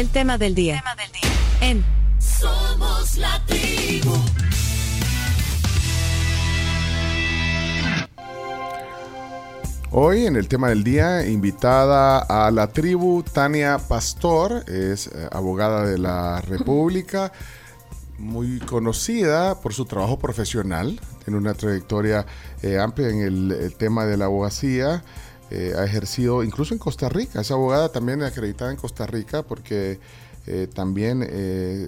El tema del día. En Somos la tribu. Hoy en el tema del día, invitada a la tribu Tania Pastor, es eh, abogada de la República, muy conocida por su trabajo profesional, tiene una trayectoria eh, amplia en el, tema de la abogacía, eh, ha ejercido incluso en Costa Rica, es abogada también acreditada en Costa Rica porque también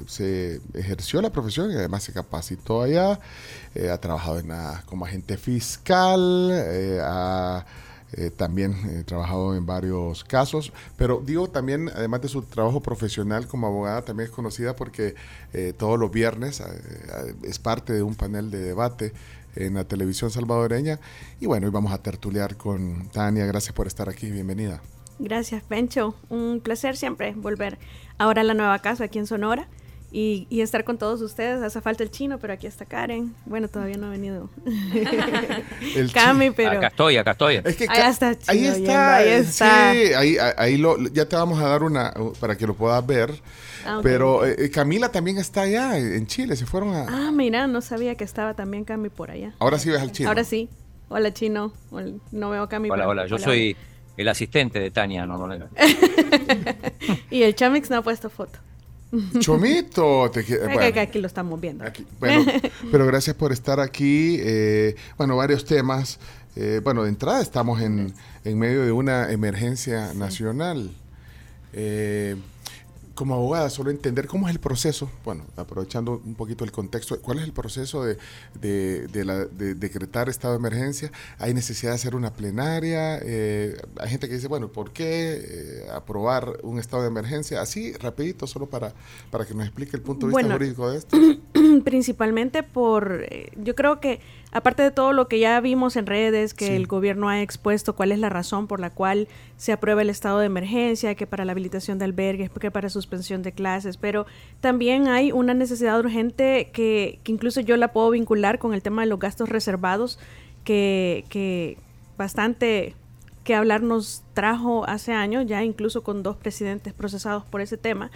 se ejerció la profesión y además se capacitó allá, ha trabajado en como agente fiscal, ha eh, también he eh, trabajado en varios casos, pero digo también, además de su trabajo profesional como abogada, también es conocida porque eh, todos los viernes es parte de un panel de debate en la televisión salvadoreña. Y bueno, hoy vamos a tertuliar con Tania. Gracias por estar aquí. Bienvenida. Gracias, Pencho. Un placer siempre volver ahora a la nueva casa aquí en Sonora y, estar con todos ustedes. Hace falta el chino, pero aquí está Karen. Bueno, todavía no ha venido el Cami, pero... Acá estoy, acá estoy. Es que ahí está, ahí está, ahí está. Sí, ahí, ahí lo, ya te vamos a dar una para que lo puedas ver. Ah, pero eh, Camila también está allá en Chile, se fueron a... Ah, mira, no sabía que estaba también Cami por allá. Ahora sí ves al chino. Ahora sí. Hola, chino. No veo a Cami. Hola, hola. Yo soy el asistente de Tania. No, no, y el Chamix no ha puesto foto. Chomito. Te, aquí lo estamos viendo. bueno, pero gracias por estar aquí. Eh, bueno, varios temas. Eh, bueno, de entrada estamos en, en medio de una emergencia nacional. Eh, como abogada, solo entender cómo es el proceso, bueno, aprovechando un poquito el contexto, cuál es el proceso de, de, decretar estado de emergencia. Hay necesidad de hacer una plenaria. Eh, hay gente que dice, bueno, ¿por qué eh, aprobar un estado de emergencia? Así, rapidito, solo para, para que nos explique el punto de vista jurídico de esto. Principalmente por, eh, yo creo que aparte de todo lo que ya vimos en redes, que el gobierno ha expuesto cuál es la razón por la cual se aprueba el estado de emergencia, que para la habilitación de albergues, que para suspensión de clases, pero también hay una necesidad urgente que, incluso yo la puedo vincular con el tema de los gastos reservados, que, que bastante que hablar nos trajo hace años, ya incluso con dos presidentes procesados por ese tema.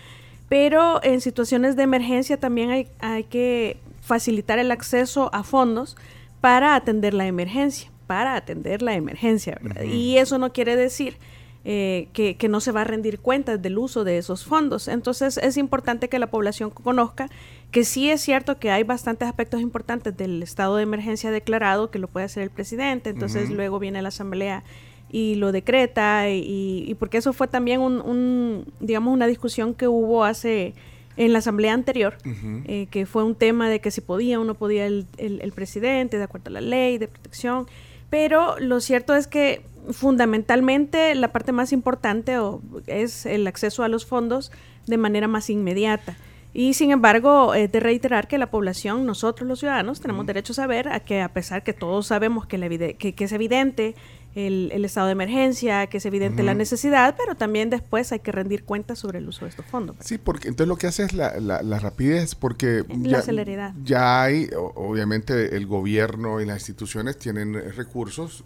Pero en situaciones de emergencia también hay, hay que facilitar el acceso a fondos para atender la emergencia, para atender la emergencia, Y eso no quiere decir eh, que, no se va a rendir cuentas del uso de esos fondos. Entonces es importante que la población conozca que sí es cierto que hay bastantes aspectos importantes del estado de emergencia declarado, que lo puede hacer el presidente, entonces luego viene la asamblea y lo decreta, y, porque eso fue también un, digamos, una discusión que hubo hace en la asamblea anterior, eh, que fue un tema de que si podía o no podía el, el, presidente, de acuerdo a la ley de protección. Pero lo cierto es que fundamentalmente la parte más importante es el acceso a los fondos de manera más inmediata. Y sin embargo, es de reiterar que la población, nosotros los ciudadanos, tenemos derecho a saber a que a pesar que todos sabemos que, que es evidente el, estado de emergencia, que es evidente la necesidad, pero también después hay que rendir cuentas sobre el uso de estos fondos. Sí, porque entonces lo que hace es la, la, rapidez, porque la ya, celeridad. ya hay, obviamente el gobierno y las instituciones tienen recursos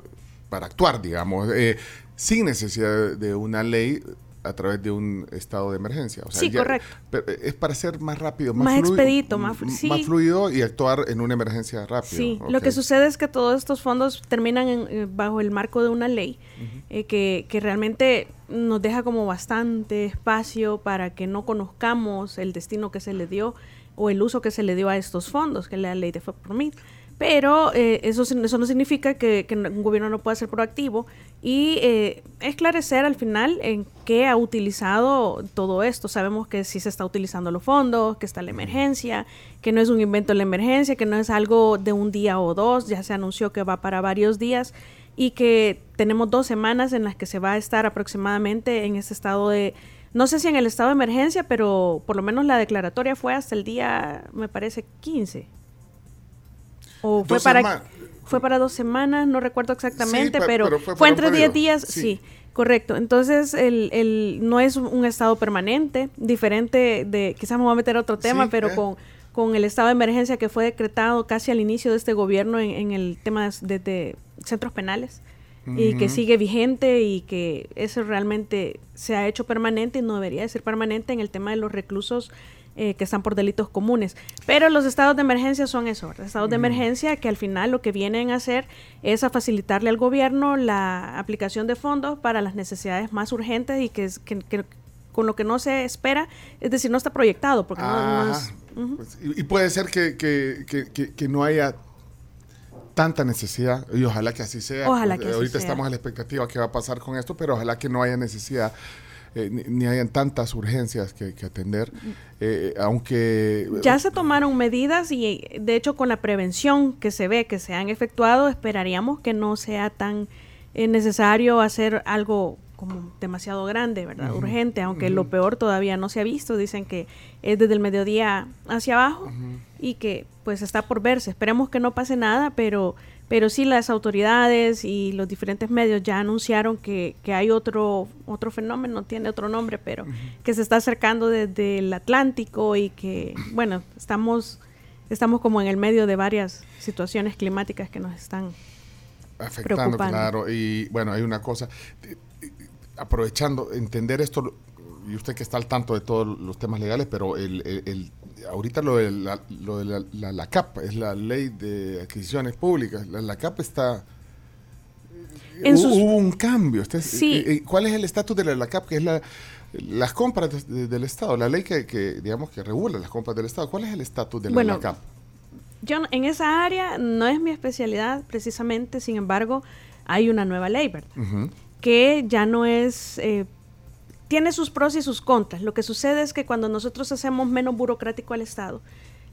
para actuar, digamos, eh, sin necesidad de una ley a través de un estado de emergencia. sí, correcto. Eh, es para ser más rápido, más, más expedito, más, más, fluido y actuar en una emergencia rápida. Sí, lo que sucede es que todos estos fondos terminan eh, bajo el marco de una ley eh, que, que realmente nos deja como bastante espacio para que no conozcamos el destino que se le dio o el uso que se le dio a estos fondos, que la ley de mí pero eh, eso, eso no significa que, un gobierno no pueda ser proactivo y eh, esclarecer al final en qué ha utilizado todo esto. Sabemos que sí se está utilizando los fondos, que está la emergencia, que no es un invento de la emergencia, que no es algo de un día o dos, ya se anunció que va para varios días y que tenemos dos semanas en las que se va a estar aproximadamente en ese estado de, no sé si en el estado de emergencia, pero por lo menos la declaratoria fue hasta el día, me parece, 15 o fue para, fue para dos semanas, no recuerdo exactamente, pero, fue, entre 10 días, sí. Correcto, entonces el, el, no es un estado permanente, diferente de, quizás me voy a meter a otro tema, pero eh. con, con el estado de emergencia que fue decretado casi al inicio de este gobierno en, el tema de, centros penales. y que sigue vigente y que eso realmente se ha hecho permanente y no debería de ser permanente en el tema de los reclusos eh, que están por delitos comunes. Pero los estados de emergencia son eso, estados de emergencia que al final lo que vienen a hacer es a facilitarle al gobierno la aplicación de fondos para las necesidades más urgentes y que, que, con lo que no se espera, es decir, no está proyectado. Porque no, es, pues, y, puede ser que, que no haya tanta necesidad y ojalá que así sea. Ojalá que Ahorita estamos a la expectativa que va a pasar con esto, pero ojalá que no haya necesidad. Eh, ni, hayan tantas urgencias que, atender, eh, aunque... Ya se tomaron medidas y de hecho con la prevención que se ve que se han efectuado, esperaríamos que no sea tan eh, necesario hacer algo como demasiado grande, ¿verdad? Urgente, aunque lo peor todavía no se ha visto. Dicen que es desde el mediodía hacia abajo y que pues está por verse. Esperemos que no pase nada, pero, pero sí las autoridades y los diferentes medios ya anunciaron que, que hay otro, otro fenómeno, tiene otro nombre, pero que se está acercando desde el Atlántico y que, bueno, estamos, estamos como en el medio de varias situaciones climáticas que nos están afectando, claro. Y bueno, hay una cosa aprovechando, entender esto, y usted que está al tanto de todos los temas legales, pero el, el, ahorita lo de, la, lo de la, CAP, es la ley de adquisiciones públicas, la, CAP está... hubo, un cambio. Este eh, eh, ¿Cuál es el estatus de la, CAP? Que es la, las compras del Estado, la ley que, que, digamos, que regula las compras del Estado. ¿Cuál es el estatus de la, CAP? Yo en esa área no es mi especialidad precisamente, sin embargo, hay una nueva ley, ¿verdad? que ya no es... Eh, tiene sus pros y sus contras. Lo que sucede es que cuando nosotros hacemos menos burocrático al Estado,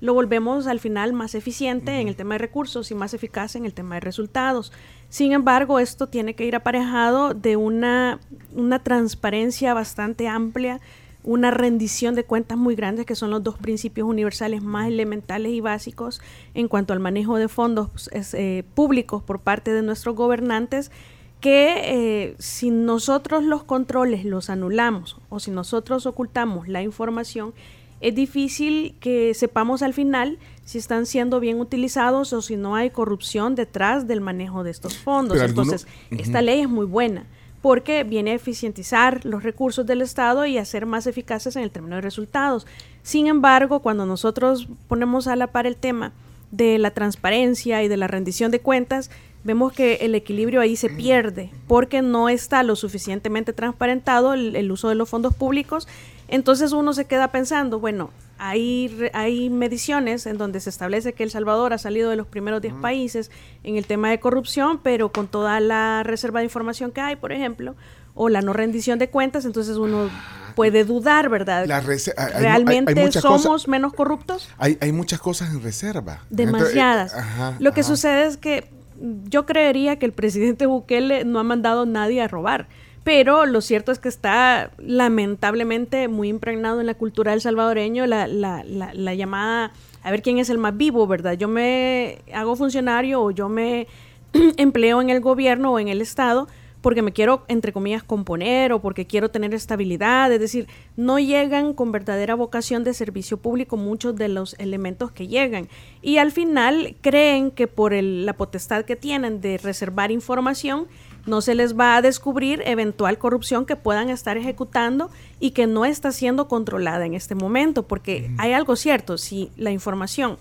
lo volvemos al final más eficiente en el tema de recursos y más eficaz en el tema de resultados. Sin embargo, esto tiene que ir aparejado de una, una transparencia bastante amplia, una rendición de cuentas muy grande, que son los dos principios universales más elementales y básicos en cuanto al manejo de fondos eh, públicos por parte de nuestros gobernantes que eh, si nosotros los controles los anulamos o si nosotros ocultamos la información, es difícil que sepamos al final si están siendo bien utilizados o si no hay corrupción detrás del manejo de estos fondos. Entonces, esta ley es muy buena porque viene a eficientizar los recursos del Estado y a ser más eficaces en el término de resultados. Sin embargo, cuando nosotros ponemos a la par el tema de la transparencia y de la rendición de cuentas, vemos que el equilibrio ahí se pierde porque no está lo suficientemente transparentado el, uso de los fondos públicos. Entonces uno se queda pensando, bueno, hay, hay mediciones en donde se establece que El Salvador ha salido de los primeros 10 países en el tema de corrupción, pero con toda la reserva de información que hay, por ejemplo, o la no rendición de cuentas, entonces uno puede dudar, ¿verdad? ¿Realmente somos menos corruptos? Hay, hay muchas cosas en reserva. Demasiadas. Lo que sucede es que yo creería que el presidente Bukele no ha mandado a nadie a robar. Pero lo cierto es que está lamentablemente muy impregnado en la cultura del salvadoreño la, la, la, llamada a ver quién es el más vivo, ¿verdad? Yo me hago funcionario o yo me empleo en el gobierno o en el Estado porque me quiero, entre comillas, componer o porque quiero tener estabilidad. Es decir, no llegan con verdadera vocación de servicio público muchos de los elementos que llegan. Y al final creen que por la potestad que tienen de reservar información, no se les va a descubrir eventual corrupción que puedan estar ejecutando y que no está siendo controlada en este momento, porque hay algo cierto, si la información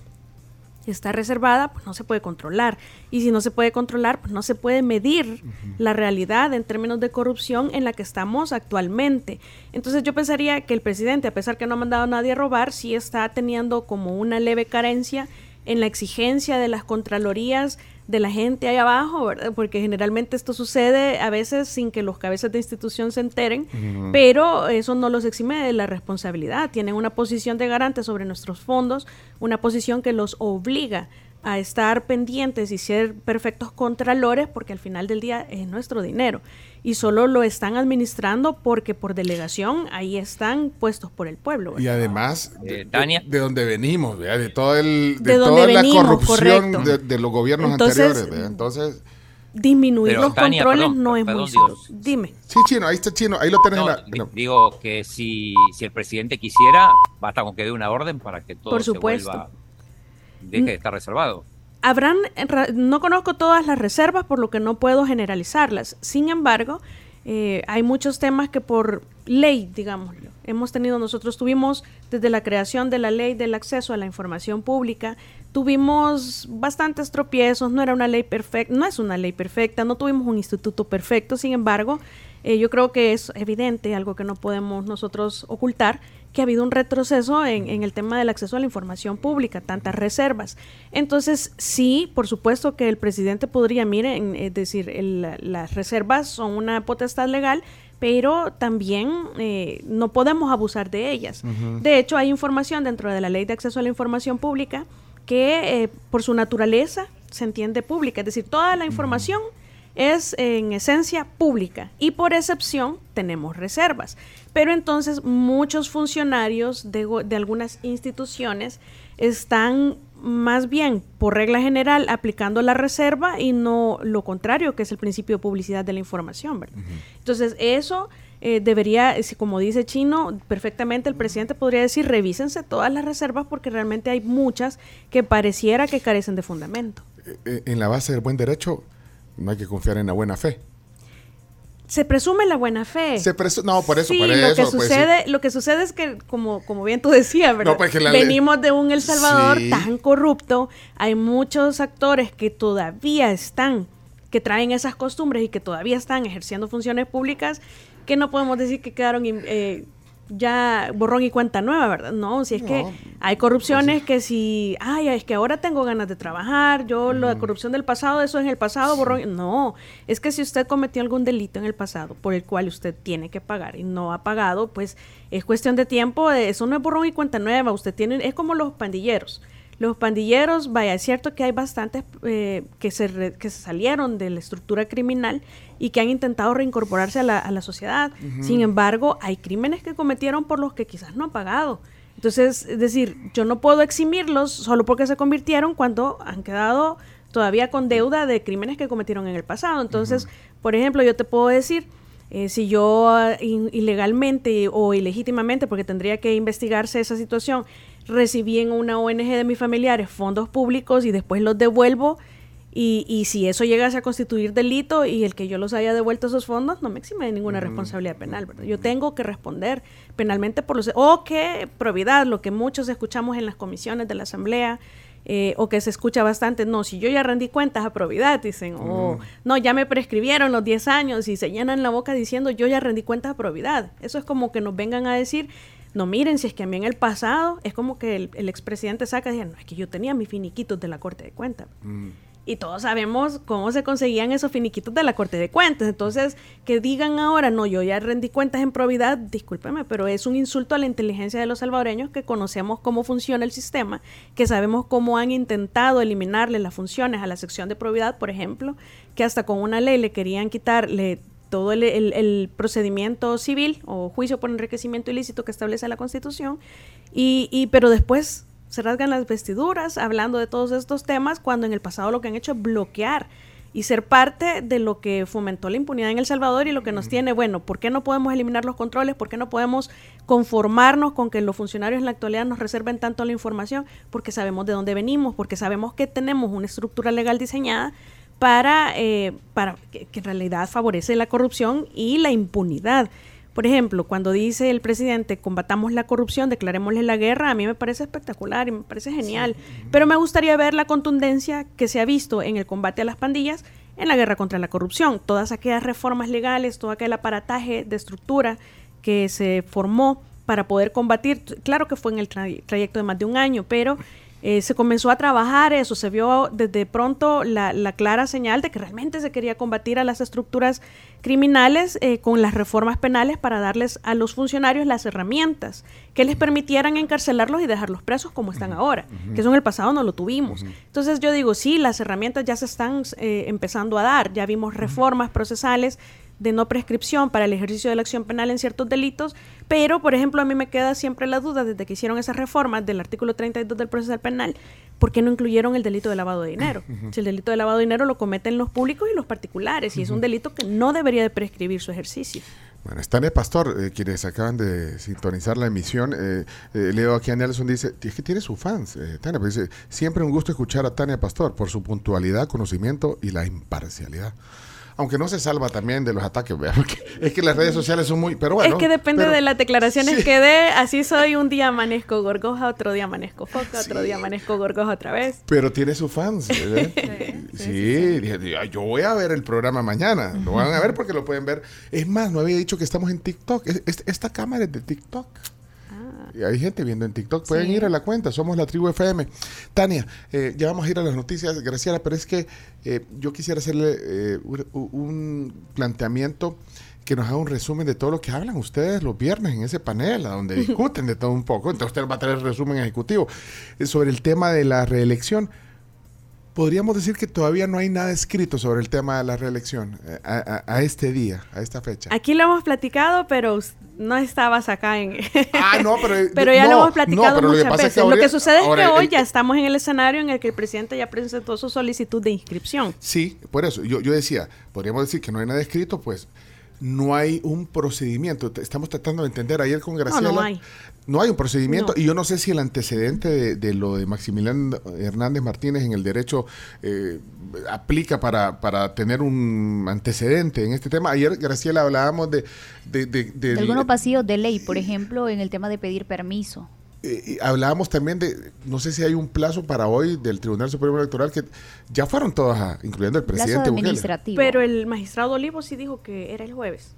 está reservada, pues no se puede controlar. Y si no se puede controlar, pues no se puede medir la realidad en términos de corrupción en la que estamos actualmente. Entonces yo pensaría que el presidente, a pesar que no ha mandado a nadie a robar, sí está teniendo como una leve carencia en la exigencia de las contralorías de la gente ahí abajo, ¿verdad? Porque generalmente esto sucede a veces sin que los cabezas de institución se enteren, pero eso no los exime de la responsabilidad. Tienen una posición de garante sobre nuestros fondos, una posición que los obliga a estar pendientes y ser perfectos contralores porque al final del día es nuestro dinero y solo lo están administrando porque por delegación ahí están puestos por el pueblo. Y además, eh, de, de, donde venimos, de, todo el, de, toda la corrupción de, los gobiernos anteriores. Entonces, disminuir los controles no es muy Dime. Sí, chino, ahí está chino, ahí lo tenés Digo que si, si el presidente quisiera, basta con que dé una orden para que todo por supuesto. se vuelva deje de estar reservado. habrán, no conozco todas las reservas, por lo que no puedo generalizarlas. Sin embargo, eh, hay muchos temas que por ley, digamos, hemos tenido, nosotros tuvimos desde la creación de la ley del acceso a la información pública, tuvimos bastantes tropiezos, no era una ley perfecta, no es una ley perfecta, no tuvimos un instituto perfecto, sin embargo, eh, yo creo que es evidente, algo que no podemos nosotros ocultar, que ha habido un retroceso en, el tema del acceso a la información pública, tantas reservas. Entonces, sí, por supuesto que el presidente podría, miren, es decir, las reservas son una potestad legal, pero también eh, no podemos abusar de ellas. De hecho, hay información dentro de la ley de acceso a la información pública que eh, por su naturaleza se entiende pública, es decir, toda la información es en esencia pública y por excepción tenemos reservas. Pero entonces muchos funcionarios de, de algunas instituciones están más bien por regla general aplicando la reserva y no lo contrario, que es el principio de publicidad de la información. ¿verdad? Entonces eso eh, debería, como dice Chino, perfectamente el presidente podría decir, revísense todas las reservas porque realmente hay muchas que pareciera que carecen de fundamento. Eh, eh, en la base del buen derecho no hay que confiar en la buena fe. Se presume la buena fe. Se no, por eso, por lo eso. Que sucede, Lo que sucede es que, como, como bien tú decías, ¿verdad? Pues Venimos de un El Salvador tan corrupto. Hay muchos actores que todavía están, que traen esas costumbres y que todavía están ejerciendo funciones públicas, que no podemos decir que quedaron eh, ya borrón y cuenta nueva, ¿verdad? No, si es que hay corrupciones pues que si, ay, es que ahora tengo ganas de trabajar, yo la corrupción del pasado, eso en el pasado, borrón. No, es que si usted cometió algún delito en el pasado por el cual usted tiene que pagar y no ha pagado, pues es cuestión de tiempo, eso no es borrón y cuenta nueva, usted tiene, es como los pandilleros. Los pandilleros, vaya, es cierto que hay bastantes eh, que, se que se salieron de la estructura criminal y que han intentado reincorporarse a la, a la sociedad. Sin embargo, hay crímenes que cometieron por los que quizás no han pagado. Entonces, es decir, yo no puedo eximirlos solo porque se convirtieron cuando han quedado todavía con deuda de crímenes que cometieron en el pasado. Entonces, por ejemplo, yo te puedo decir, eh, si yo ah, ilegalmente o ilegítimamente, porque tendría que investigarse esa situación, recibí en una ONG de mis familiares fondos públicos y después los devuelvo. Y, y, si eso llegase a constituir delito y el que yo los haya devuelto esos fondos, no me exime de ninguna responsabilidad penal, ¿verdad? Yo tengo que responder penalmente por los... O que probidad, lo que muchos escuchamos en las comisiones de la Asamblea, eh, o que se escucha bastante, no, si yo ya rendí cuentas a probidad, dicen, o no, ya me prescribieron los 10 años y se llenan la boca diciendo, yo ya rendí cuentas a probidad. Eso es como que nos vengan a decir, no, miren, si es que a mí en el pasado es como que el, expresidente saca y dice, no, es que yo tenía mis finiquitos de la Corte de Cuentas. Mm. Y todos sabemos cómo se conseguían esos finiquitos de la Corte de Cuentas. Entonces, que digan ahora, no, yo ya rendí cuentas en probidad, discúlpeme, pero es un insulto a la inteligencia de los salvadoreños que conocemos cómo funciona el sistema, que sabemos cómo han intentado eliminarle las funciones a la sección de probidad, por ejemplo, que hasta con una ley le querían quitarle todo el, procedimiento civil o juicio por enriquecimiento ilícito que establece la Constitución, y, y, pero después se rasgan las vestiduras hablando de todos estos temas cuando en el pasado lo que han hecho es bloquear y ser parte de lo que fomentó la impunidad en El Salvador y lo que nos tiene, bueno, ¿por qué no podemos eliminar los controles? ¿Por qué no podemos conformarnos con que los funcionarios en la actualidad nos reserven tanto la información? Porque sabemos de dónde venimos, porque sabemos que tenemos una estructura legal diseñada para, eh, para que, en realidad favorece la corrupción y la impunidad. Por ejemplo, cuando dice el presidente combatamos la corrupción, declarémosle la guerra, a mí me parece espectacular y me parece genial. Pero me gustaría ver la contundencia que se ha visto en el combate a las pandillas en la guerra contra la corrupción. Todas aquellas reformas legales, todo aquel aparataje de estructura que se formó para poder combatir, claro que fue en el trayecto de más de un año, pero eh, se comenzó a trabajar eso, se vio desde pronto la, clara señal de que realmente se quería combatir a las estructuras criminales eh, con las reformas penales para darles a los funcionarios las herramientas que les permitieran encarcelarlos y dejarlos presos como están ahora, que eso en el pasado no lo tuvimos. Entonces yo digo, sí, las herramientas ya se están eh, empezando a dar, ya vimos reformas procesales de no prescripción para el ejercicio de la acción penal en ciertos delitos, pero, por ejemplo, a mí me queda siempre la duda desde que hicieron esas reformas del artículo 32 del proceso penal, ¿por qué no incluyeron el delito de lavado de dinero? Si el delito de lavado de dinero lo cometen los públicos y los particulares, y es un delito que no debería de prescribir su ejercicio. Bueno, Tania Pastor, eh, quienes acaban de sintonizar la emisión, eh, eh, leo aquí a Nelson, dice, es que tiene sus fans, Tania, pues dice, siempre un gusto escuchar a Tania Pastor por su puntualidad, conocimiento y la imparcialidad aunque no se salva también de los ataques, porque es que las redes sociales son muy, pero bueno. Es que depende de las declaraciones que dé, así soy, un día amanezco gorgoja, otro día amanezco foca, otro día amanezco gorgoja otra vez. Pero tiene sus fans, ¿verdad? sí, yo voy a ver el programa mañana, lo van a ver porque lo pueden ver. Es más, no había dicho que estamos en TikTok, esta cámara es de TikTok hay gente viendo en TikTok. Pueden ir a la cuenta, somos la tribu FM. Tania, eh, ya vamos a ir a las noticias, Graciela, pero es que eh, yo quisiera hacerle eh, un planteamiento que nos haga un resumen de todo lo que hablan ustedes los viernes en ese panel, a donde discuten de todo un poco. Entonces usted va a tener el resumen ejecutivo sobre el tema de la reelección podríamos decir que todavía no hay nada escrito sobre el tema de la reelección eh, a, este día, a esta fecha. Aquí lo hemos platicado, pero no estabas acá en... ah, no, pero... pero ya lo hemos platicado muchas veces. lo que sucede es que hoy ya estamos en el escenario en el que el presidente ya presentó su solicitud de inscripción. Sí, por eso. Yo, yo decía, podríamos decir que no hay nada escrito, pues no hay un procedimiento. Estamos tratando de entender ayer con Graciela. No, no hay. No hay un procedimiento y yo no sé si el antecedente de, lo de Maximiliano Hernández Martínez en el derecho eh, aplica para, para, tener un antecedente en este tema. Ayer, Graciela, hablábamos de... De, de, de algunos vacíos de ley, por ejemplo, en el tema de pedir permiso. Eh, hablábamos también de, no sé si hay un plazo para hoy del Tribunal Supremo Electoral que ya fueron todas, incluyendo el presidente. administrativo. Pero el magistrado Olivo sí dijo que era el jueves,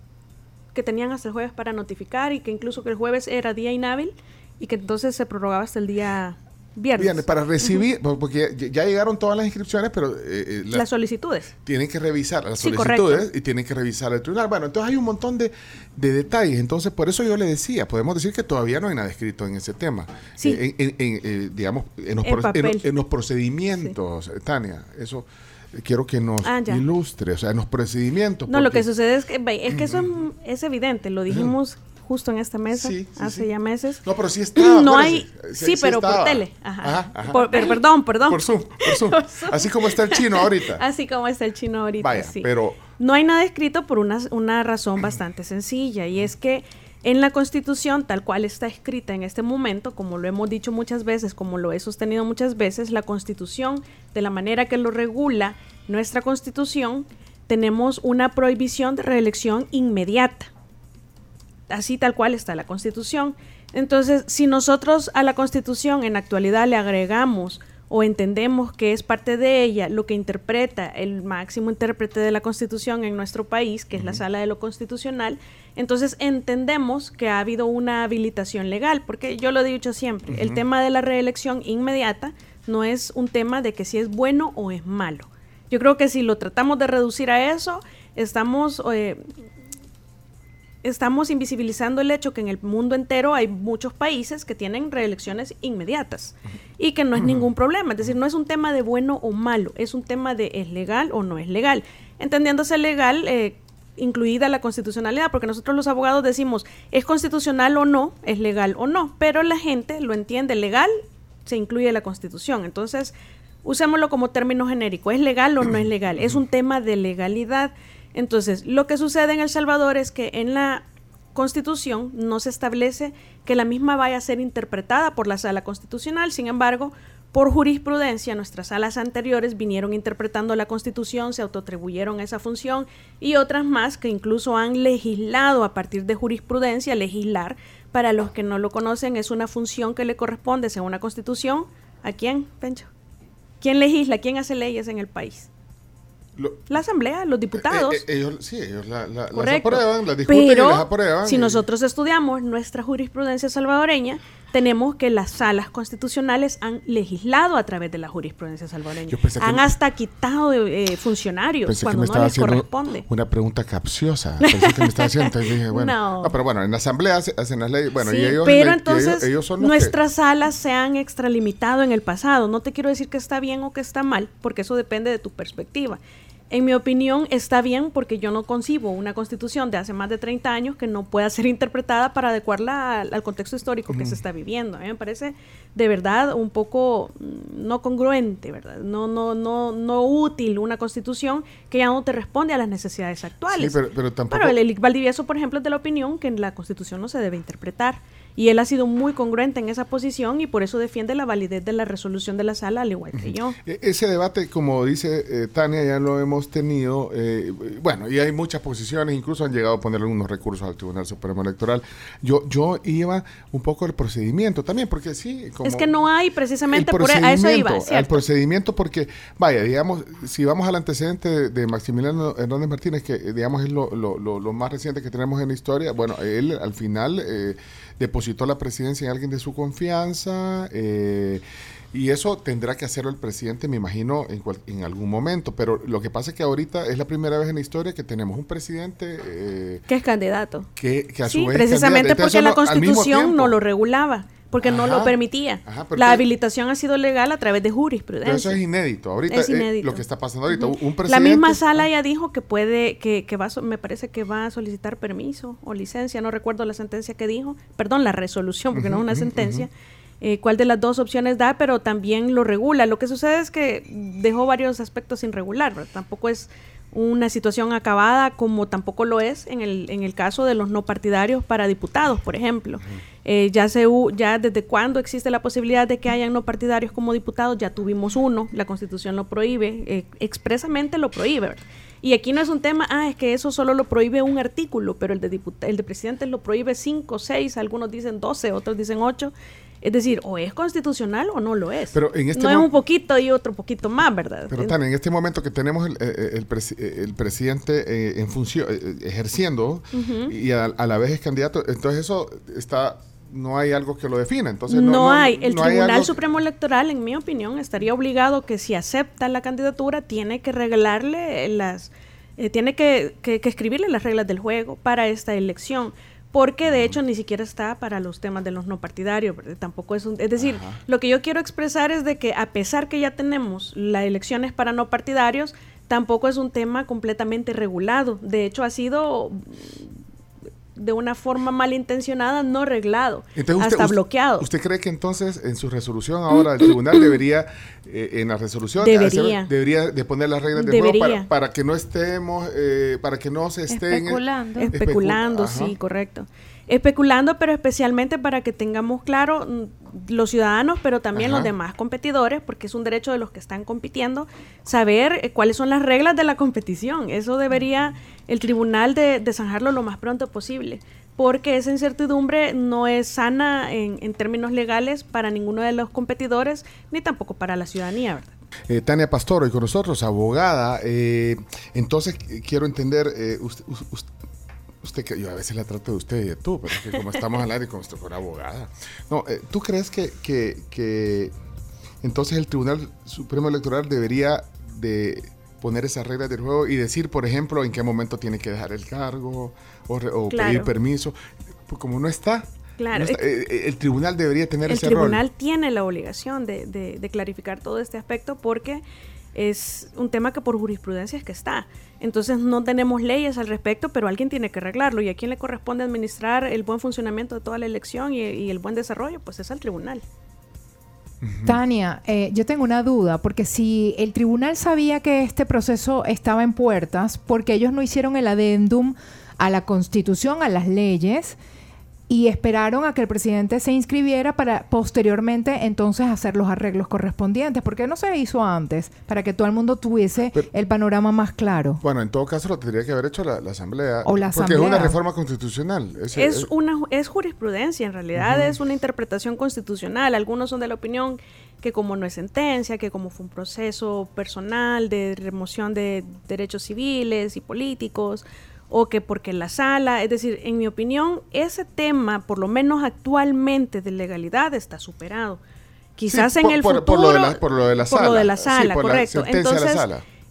que tenían hasta el jueves para notificar y que incluso que el jueves era día inhábil y que entonces se prorrogaba hasta el día Viernes. para recibir, porque ya llegaron todas las inscripciones, pero... Eh, eh, las, solicitudes. Tienen que revisar las solicitudes y tienen que revisar el tribunal. Bueno, entonces hay un montón de, detalles. Entonces, por eso yo le decía, podemos decir que todavía no hay nada escrito en ese tema. Sí. Eh, en, digamos, en los, procedimientos, Tania, eso quiero que nos ah, ilustre, o sea, en los procedimientos. No, lo que sucede es que, es que eso es, evidente, lo dijimos justo en esta mesa hace ya meses. No, pero sí está. No hay, sí, pero por tele. Ajá. pero, perdón, perdón. Por Zoom, por Zoom. Así como está el chino ahorita. Así como está el chino ahorita, Vaya, sí. pero... No hay nada escrito por una, una razón bastante sencilla y es que en la Constitución, tal cual está escrita en este momento, como lo hemos dicho muchas veces, como lo he sostenido muchas veces, la Constitución, de la manera que lo regula nuestra Constitución, tenemos una prohibición de reelección inmediata así tal cual está la Constitución. Entonces, si nosotros a la Constitución en la actualidad le agregamos o entendemos que es parte de ella lo que interpreta el máximo intérprete de la Constitución en nuestro país, que es la Sala de lo Constitucional, entonces entendemos que ha habido una habilitación legal, porque yo lo he dicho siempre, el tema de la reelección inmediata no es un tema de que si es bueno o es malo. Yo creo que si lo tratamos de reducir a eso, estamos eh, estamos invisibilizando el hecho que en el mundo entero hay muchos países que tienen reelecciones inmediatas y que no es ningún problema. Es decir, no es un tema de bueno o malo, es un tema de es legal o no es legal. Entendiéndose legal, eh, incluida la constitucionalidad, porque nosotros los abogados decimos es constitucional o no, es legal o no, pero la gente lo entiende legal, se incluye la constitución. Entonces, usémoslo como término genérico, ¿es legal o no es legal? Es un tema de legalidad. Entonces, lo que sucede en El Salvador es que en la Constitución no se establece que la misma vaya a ser interpretada por la Sala Constitucional, sin embargo, por jurisprudencia, nuestras salas anteriores vinieron interpretando la Constitución, se autoatribuyeron esa función y otras más que incluso han legislado a partir de jurisprudencia. Legislar, para los que no lo conocen, es una función que le corresponde según la Constitución. ¿A quién, Pencho? ¿Quién legisla? ¿Quién hace leyes en el país? La asamblea, los diputados. Eh, eh, ellos, sí, ellos la, la, las aprueban, las discuten Pero, y las aprueban. Si nosotros estudiamos nuestra jurisprudencia salvadoreña, tenemos que las salas constitucionales han legislado a través de la jurisprudencia salvadoreña. Han hasta quitado eh, funcionarios cuando no les corresponde. Una pregunta capciosa. Pensé que me estaba haciendo. dije, bueno, no. pero bueno, en la asamblea hacen las leyes. Bueno, y ellos, pero entonces ellos, son nuestras salas se han extralimitado en el pasado. No te quiero decir que está bien o que está mal, porque eso depende de tu perspectiva En mi opinión, está bien porque yo no concibo una constitución de hace más de 30 años que no pueda ser interpretada para adecuarla al, contexto histórico que se está viviendo. A mí me parece de verdad un poco mm, no congruente, ¿verdad? No, no, no, no útil una constitución que ya no te responde a las necesidades actuales. Sí, pero, pero tampoco... Pero el Elic Valdivieso, por ejemplo, es de la opinión que en la constitución no se debe interpretar. Y él ha sido muy congruente en esa posición y por eso defiende la validez de la resolución de la sala, al igual que yo. E, ese debate, como dice eh, Tania, ya lo hemos tenido. Eh, bueno, y hay muchas posiciones, incluso han llegado a poner algunos recursos al Tribunal Supremo Electoral. Yo, yo iba un poco al procedimiento también, porque sí. es que no hay precisamente por e, a eso iba. Al procedimiento, porque, vaya, digamos, si vamos al antecedente de, Maximiliano Hernández Martínez, que digamos es lo, lo, lo, más reciente que tenemos en la historia, bueno, él al final. Eh, depositó la presidencia en alguien de su confianza. Eh, y eso tendrá que hacerlo el presidente, me imagino, en, en, algún momento. Pero lo que pasa es que ahorita es la primera vez en la historia que tenemos un presidente... Eh, que es candidato. Que, que a su sí, precisamente porque la constitución no lo regulaba porque no lo permitía. la habilitación ha sido legal a través de jurisprudencia. Pero eso es inédito. Ahorita es inédito. lo que está pasando ahorita. un presidente, la misma sala ya dijo que puede, que, que va, me parece que va a solicitar permiso o licencia. No recuerdo la sentencia que dijo. Perdón, la resolución, porque no es una sentencia. Eh, cuál de las dos opciones da, pero también lo regula. Lo que sucede es que dejó varios aspectos sin regular. Tampoco es una situación acabada como tampoco lo es en el, en el caso de los no partidarios para diputados, por ejemplo. Eh, ya, se, ya desde cuándo existe la posibilidad de que hayan no partidarios como diputados, ya tuvimos uno, la constitución lo prohíbe, eh, expresamente lo prohíbe. Y aquí no es un tema, ah, es que eso solo lo prohíbe un artículo, pero el de, el de presidente lo prohíbe cinco, seis, algunos dicen doce, otros dicen ocho. Es decir, o es constitucional o no lo es. Pero en este no es un poquito y otro poquito más, ¿verdad? Pero Tania, en este momento que tenemos el, el, el, presidente eh, en función, ejerciendo y a, a, la vez es candidato, entonces eso está no hay algo que lo defina. Entonces, no, hay. El Tribunal Supremo Electoral, en mi opinión, estaría obligado que si acepta la candidatura, tiene que regalarle las... Eh, tiene que, que, escribirle las reglas del juego para esta elección porque de hecho ni siquiera está para los temas de los no partidarios, tampoco es un, es decir, lo que yo quiero expresar es de que a pesar que ya tenemos las elecciones para no partidarios, tampoco es un tema completamente regulado. De hecho, ha sido de una forma malintencionada no reglado, hasta bloqueado. ¿Usted cree que entonces en su resolución ahora el tribunal debería, eh, en la resolución, debería, debería de poner las reglas de juego para, que no estemos, eh, para que no se estén especulando, especulando, sí, correcto. Especulando, pero especialmente para que tengamos claro mm, los ciudadanos, pero también los demás competidores, porque es un derecho de los que están compitiendo, saber eh, cuáles son las reglas de la competición. Eso debería el tribunal de, de zanjarlo lo más pronto posible, porque esa incertidumbre no es sana en, en, términos legales para ninguno de los competidores, ni tampoco para la ciudadanía, ¿verdad? Eh, Tania Pastor, hoy con nosotros, abogada. Eh, entonces, quiero entender, usted, usted usted que yo a veces la trato de usted y de tú, pero es que como estamos al aire como si fuera abogada. No, eh, ¿tú crees que, que, que, entonces el Tribunal Supremo Electoral debería de poner esas reglas del juego y decir, por ejemplo, en qué momento tiene que dejar el cargo o, pedir permiso? Pues como no está, Claro. Eh, el tribunal debería tener ese rol. El tribunal tiene la obligación de, de, de, clarificar todo este aspecto porque es un tema que por jurisprudencia es que está. Entonces no tenemos leyes al respecto, pero alguien tiene que arreglarlo. ¿Y a quién le corresponde administrar el buen funcionamiento de toda la elección y, el buen desarrollo? Pues es al tribunal. Tania, eh, yo tengo una duda, porque si el tribunal sabía que este proceso estaba en puertas, porque ellos no hicieron el adendum a la constitución, a las leyes, y esperaron a que el presidente se inscribiera para posteriormente entonces hacer los arreglos correspondientes. ¿Por qué no se hizo antes? Para que todo el mundo tuviese el panorama más claro. Bueno, en todo caso lo tendría que haber hecho la, Asamblea. O la porque es una reforma constitucional. Es, una, es jurisprudencia, en realidad es una interpretación constitucional. Algunos son de la opinión que como no es sentencia, que como fue un proceso personal de remoción de derechos civiles y políticos, o que porque la sala, es decir, en mi opinión, ese tema, por lo menos actualmente de legalidad, está superado. Quizás en el futuro... Por lo, de la, por lo de la sala. Por lo de la sala, correcto. Entonces,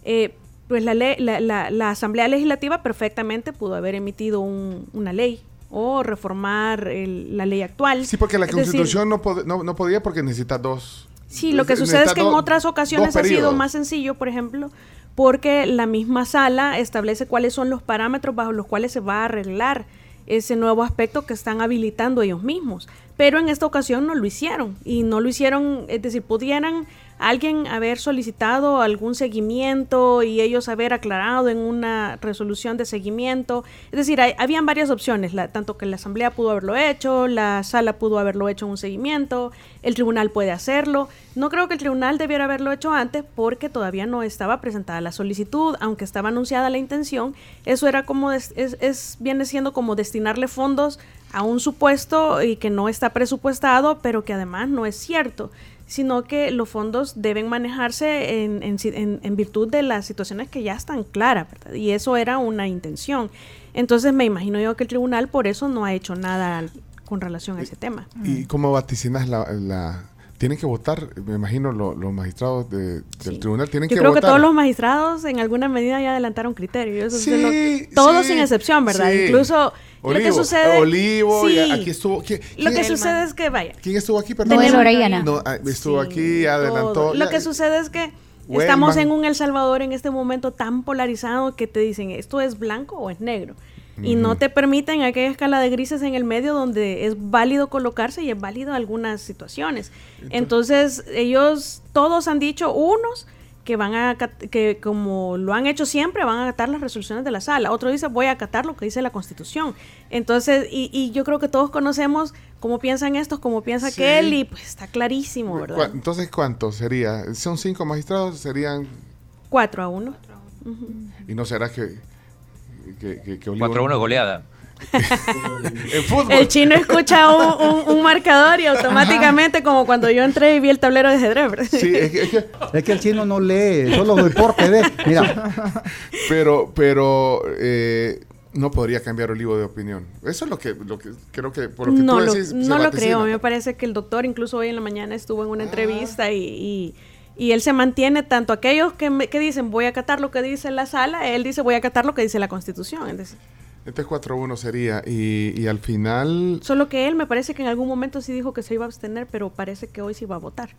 eh, pues la, la, la, Asamblea Legislativa perfectamente pudo haber emitido una ley o reformar la ley actual. Sí, porque la Constitución no, no, podía porque necesita dos... Sí, lo que sucede es que en otras ocasiones ha sido más sencillo, por ejemplo, porque la misma sala establece cuáles son los parámetros bajo los cuales se va a arreglar ese nuevo aspecto que están habilitando ellos mismos. Pero en esta ocasión no lo hicieron y no lo hicieron, es decir, pudieran alguien haber solicitado algún seguimiento y ellos haber aclarado en una resolución de seguimiento. Es decir, habían varias opciones, tanto que la Asamblea pudo haberlo hecho, la sala pudo haberlo hecho en un seguimiento, el tribunal puede hacerlo. No creo que el tribunal debiera haberlo hecho antes porque todavía no estaba presentada la solicitud, aunque estaba anunciada la intención. Eso era como, es, es viene siendo como destinarle fondos a un supuesto y que no está presupuestado, pero que además no es cierto sino que los fondos deben manejarse en, en, en, virtud de las situaciones que ya están claras, ¿verdad? Y eso era una intención. Entonces me imagino yo que el tribunal por eso no ha hecho nada con relación a ese tema. ¿Y cómo vaticinas la, la tienen que votar, me imagino, los magistrados del tribunal tienen Yo que creo votar. que todos los magistrados en alguna medida ya adelantaron criterios. Sí, todos sin excepción, ¿verdad? Incluso lo que sucede. Olivo, y aquí estuvo. lo que sucede es que, vaya. ¿Quién estuvo aquí? Perdón. No, ah, estuvo aquí, adelantó. Lo que sucede es que estamos en un El Salvador en este momento tan polarizado que te dicen esto es blanco o es negro. Y no te permiten aquella escala de grises en el medio donde es válido colocarse y es válido algunas situaciones. Entonces, ellos todos han dicho, unos, que van a que como lo han hecho siempre van a acatar las resoluciones de la sala. Otro dice voy a acatar lo que dice la constitución entonces y, yo creo que todos conocemos cómo piensan estos cómo piensa aquel y pues está clarísimo verdad entonces cuántos sería son cinco magistrados serían cuatro a uno. Y no será que que, que, que cuatro a uno goleada El chino escucha un, marcador y automáticamente, como cuando yo entré y vi el tablero de ajedrez. Sí, es que, el chino no lee, solo deporte ve. Mira. Pero, pero eh, no podría cambiar Olivo de opinión. Eso es lo que, lo que creo que por lo que no tú decís, lo, No lo creo. me parece que el doctor, incluso hoy en la mañana, estuvo en una ah. entrevista y, y, él se mantiene tanto aquellos que, que dicen voy a acatar lo que dice la sala, él dice voy a acatar lo que dice la constitución. Entonces, este 4-1 sería, y, y, al final... Solo que él me parece que en algún momento sí dijo que se iba a abstener, pero parece que hoy sí va a votar.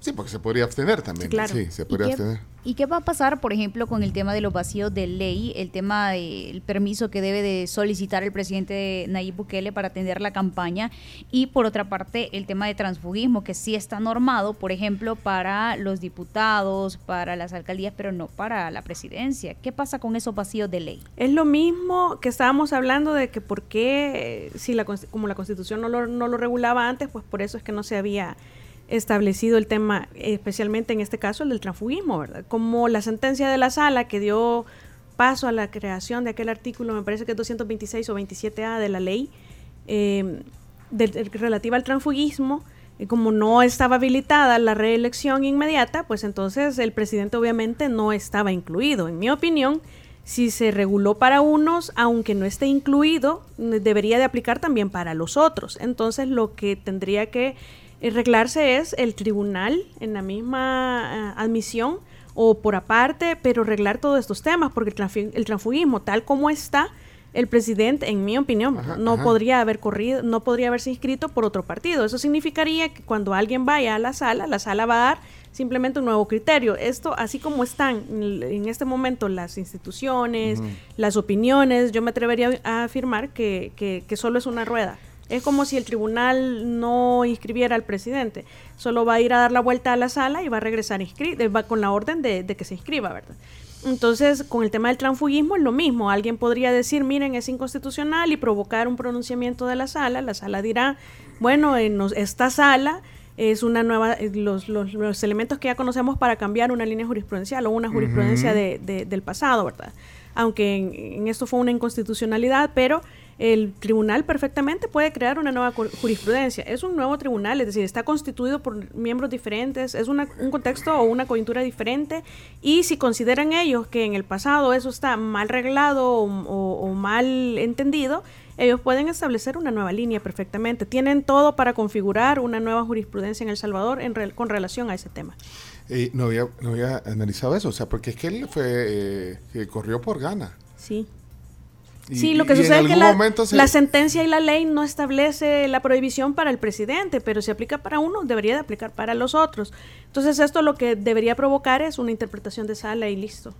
Sí, porque se podría abstener también. Claro. Sí, se podría abstener. ¿Y qué va a pasar, por ejemplo, con el tema de los vacíos de ley, el tema del permiso que debe de solicitar el presidente Nayib Bukele para atender la campaña? Y por otra parte, el tema de transfugismo, que sí está normado, por ejemplo, para los diputados, para las alcaldías, pero no para la presidencia. ¿Qué pasa con esos vacíos de ley? Es lo mismo que estábamos hablando de que por qué, si la, como la constitución no lo, no lo regulaba antes, pues por eso es que no se había establecido el tema, especialmente en este caso el del transfugismo, ¿verdad? Como la sentencia de la sala que dio paso a la creación de aquel artículo, me parece que es 226 o 27A de la ley eh, relativa al transfugismo, como no estaba habilitada la reelección inmediata, pues entonces el presidente obviamente no estaba incluido. En mi opinión, si se reguló para unos, aunque no esté incluido, debería de aplicar también para los otros. Entonces lo que tendría que arreglarse es el tribunal en la misma eh, admisión o por aparte, pero arreglar todos estos temas, porque el, transfugismo tal como está, el presidente, en mi opinión, no podría haber corrido, no podría haberse inscrito por otro partido. Eso significaría que cuando alguien vaya a la sala, la sala va a dar simplemente un nuevo criterio. Esto, así como están en este momento las instituciones, las opiniones, yo me atrevería a afirmar que, que, que solo es una rueda. Es como si el tribunal no inscribiera al presidente. Solo va a ir a dar la vuelta a la sala y va a regresar eh, va con la orden de, que se inscriba, ¿verdad? Entonces, con el tema del transfugismo es lo mismo. Alguien podría decir, miren, es inconstitucional y provocar un pronunciamiento de la sala. La sala dirá, bueno, en esta sala es una nueva, eh, los, los, los, elementos que ya conocemos para cambiar una línea jurisprudencial o una jurisprudencia de, del pasado, ¿verdad? Aunque en, esto fue una inconstitucionalidad, pero el tribunal perfectamente puede crear una nueva jurisprudencia. Es un nuevo tribunal, es decir, está constituido por miembros diferentes, es un contexto o una coyuntura diferente y si consideran ellos que en el pasado eso está mal reglado o, mal entendido, ellos pueden establecer una nueva línea perfectamente. Tienen todo para configurar una nueva jurisprudencia en El Salvador en con relación a ese tema. Eh, no, había, no había analizado eso, o sea, porque es que él fue, eh, que corrió por gana. Sí. Sí, lo que sucede es que la, sentencia y la ley no establece la prohibición para el presidente, pero si aplica para uno, debería de aplicar para los otros. Entonces esto lo que debería provocar es una interpretación de sala y listo.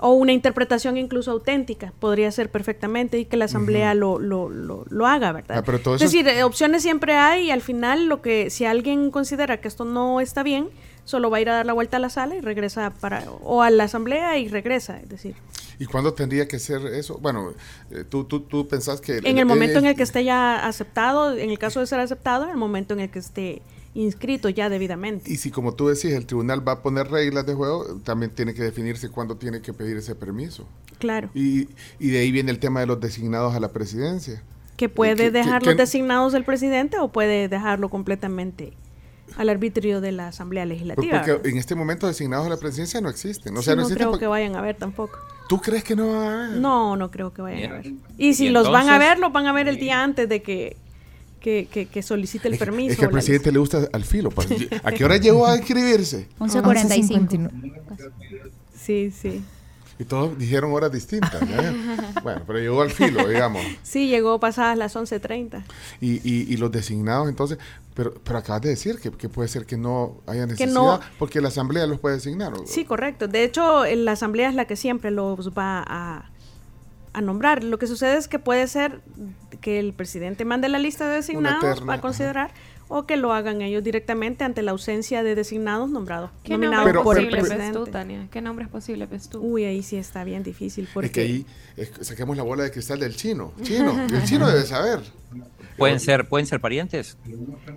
O una interpretación incluso auténtica, podría ser perfectamente, y que la Asamblea lo, lo, lo, haga, ¿verdad? Ah, es decir, eh, opciones siempre hay y al final lo que, si alguien considera que esto no está bien, solo va a ir a dar la vuelta a la sala y regresa para, o a la Asamblea y regresa, es decir. ¿Y cuándo tendría que ser eso? Bueno, eh, tú, tú, tú pensás que... En el, momento en el que esté ya aceptado, en el caso de ser aceptado, en el momento en el que esté inscrito ya debidamente. Y si, como tú decís, el tribunal va a poner reglas de juego, también tiene que definirse cuándo tiene que pedir ese permiso. Claro. Y, y de ahí viene el tema de los designados a la presidencia. Que puede dejarlos designados el presidente o puede dejarlo completamente al arbitrio de la Asamblea Legislativa. Porque en este momento designados a la presidencia no existen. no, creo que vayan a ver tampoco. ¿Tú crees que no van a ver? No, no creo que vayan a ver. Y si los van a ver, los van a ver el día antes de que que, que, solicite el permiso. Es que al presidente le gusta al filo. Pues, ¿A qué hora llegó a inscribirse? 11.45. Sí, sí. Y todos dijeron horas distintas. bueno, pero llegó al filo, digamos. Sí, llegó pasadas las 11.30. Y, y, y los designados, entonces, pero, pero acabas de decir que, que puede ser que no haya necesidad, porque la Asamblea los puede designar. Sí, correcto. De hecho, la Asamblea es la que siempre los va a a nombrar. Lo que sucede es que puede ser que el presidente mande la lista de designados para considerar o que lo hagan ellos directamente ante la ausencia de designados nombrados ¿Qué nombre es posible ves tú, Tania? ¿Qué nombre es posible ves tú? Uy, ahí sí está bien difícil porque... Es que ahí saquemos la bola de cristal del chino. Chino, el chino debe saber. ¿Pueden ser, ¿Pueden ser parientes?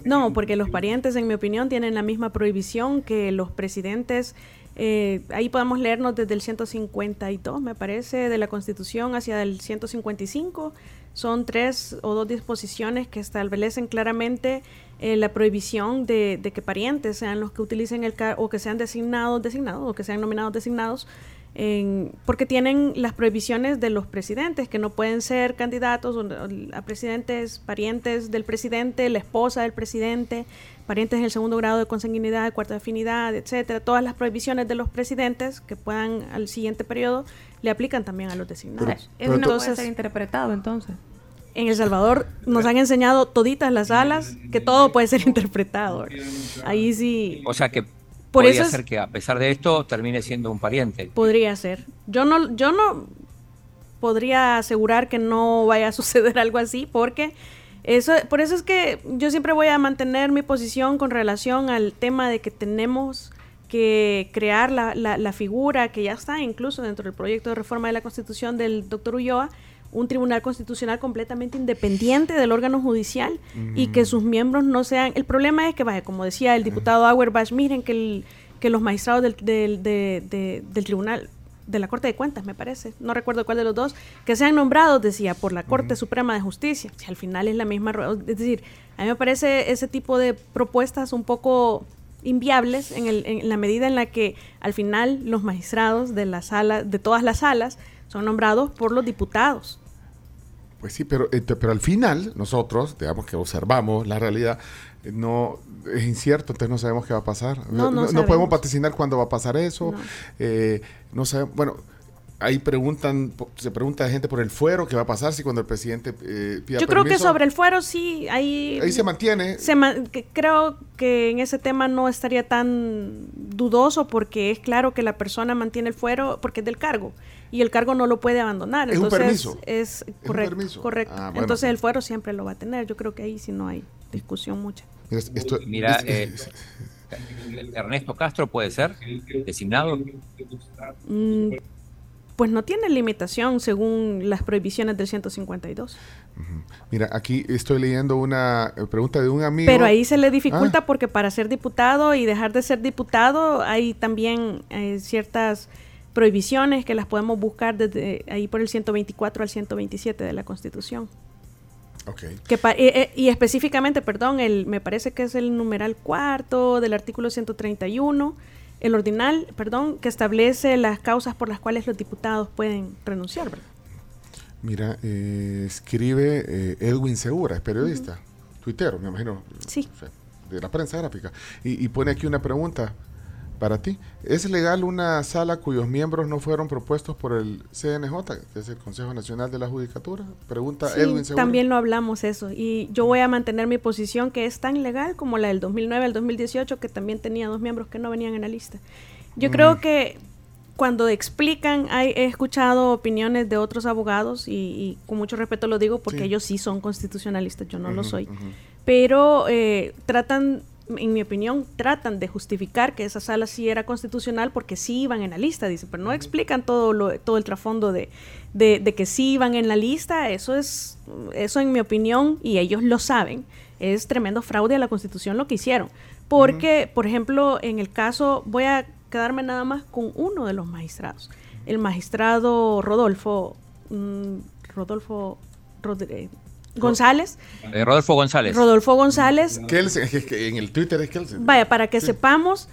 No, porque los parientes, en mi opinión, tienen la misma prohibición que los presidentes eh, ahí podemos leernos desde el 152, me parece, de la Constitución hacia el 155. Son tres o dos disposiciones que establecen claramente eh, la prohibición de, que parientes sean los que utilicen el cargo o que sean designados, designados o que sean nominados, designados porque tienen las prohibiciones de los presidentes, que no pueden ser candidatos a presidentes, parientes del presidente, la esposa del presidente, parientes del segundo grado de consanguinidad, de cuarta afinidad, etcétera, todas las prohibiciones de los presidentes que puedan al siguiente periodo le aplican también a los designados. Eso no puede ser interpretado entonces. En El Salvador nos han enseñado toditas las alas que todo puede ser interpretado. Ahí sí. O sea que podría ser que a pesar de esto termine siendo un pariente. Podría ser. Yo no, yo no podría asegurar que no vaya a suceder algo así porque eso, por eso es que yo siempre voy a mantener mi posición con relación al tema de que tenemos que crear la, la, figura que ya está incluso dentro del proyecto de reforma de la Constitución del doctor Ulloa, un tribunal constitucional completamente independiente del órgano judicial y que sus miembros no sean... El problema es que, vaya, como decía el diputado Auerbach, miren que, que los magistrados del, del, del tribunal de la Corte de Cuentas, me parece, no recuerdo cuál de los dos, que sean nombrados, decía, por la Corte Suprema de Justicia. Si al final es la misma, es decir, a mí me parece ese tipo de propuestas un poco inviables en, el, en la medida en la que al final los magistrados de la sala, de todas las salas, son nombrados por los diputados. Pues sí, pero, eh, pero al final nosotros, digamos que observamos la realidad, no es incierto, entonces no sabemos qué va a pasar. No, podemos vaticinar cuándo va a pasar eso. No, eh, no sabemos, bueno, ahí preguntan, se pregunta de gente por el fuero, qué va a pasar si cuando el presidente eh, Yo creo que sobre el fuero sí, ahí... Ahí se mantiene. Se creo que en ese tema no estaría tan dudoso porque es claro que la persona mantiene el fuero porque es del cargo y el cargo no lo puede abandonar. Es Entonces, un permiso. Es correcto. correcto. Ah, Entonces el fuero siempre lo va a tener. Yo creo que ahí sí no hay discusión mucha. Mira, eh, Ernesto Castro puede ser designado. Mm, pues no tiene limitación según las prohibiciones del 152. Mira, aquí estoy leyendo una eh, pregunta de un amigo. Pero ahí se le dificulta ah. porque para ser diputado y dejar de ser diputado hay también eh, ciertas prohibiciones que las podemos buscar desde ahí por el 124 al 127 de la Constitución. Okay. Que eh, eh, y específicamente, perdón, el, me parece que es el numeral cuarto del artículo 131, el ordinal, perdón, que establece las causas por las cuales los diputados pueden renunciar. ¿verdad? Mira, eh, escribe Edwin Segura, es periodista, tuitero, me imagino. Sí. de la prensa gráfica. Y, y, pone aquí una pregunta para ti. ¿Es legal una sala cuyos miembros no fueron propuestos por el CNJ, que es el Consejo Nacional de la Judicatura? Pregunta Edwin Seguro. También lo hablamos eso. Y yo voy a mantener mi posición que es tan legal como la del 2009 al 2018, que también tenía dos miembros que no venían en la lista. Yo creo que cuando explican, he escuchado opiniones de otros abogados y, con mucho respeto lo digo porque ellos sí son constitucionalistas, yo no lo soy, pero eh, tratan en mi opinión, tratan de justificar que esa sala sí era constitucional porque sí iban en la lista, dice, pero no explican todo lo, todo el trasfondo de, de, que sí iban en la lista, eso es, eso en mi opinión, y ellos lo saben, es tremendo fraude a la constitución lo que hicieron. Porque, por ejemplo, en el caso, voy a quedarme nada más con uno de los magistrados, el magistrado Rodolfo, mm, Rodolfo Rodríguez González. Eh, Rodolfo González. Rodolfo González. en el Twitter es Kelsen. Vaya, para que sepamos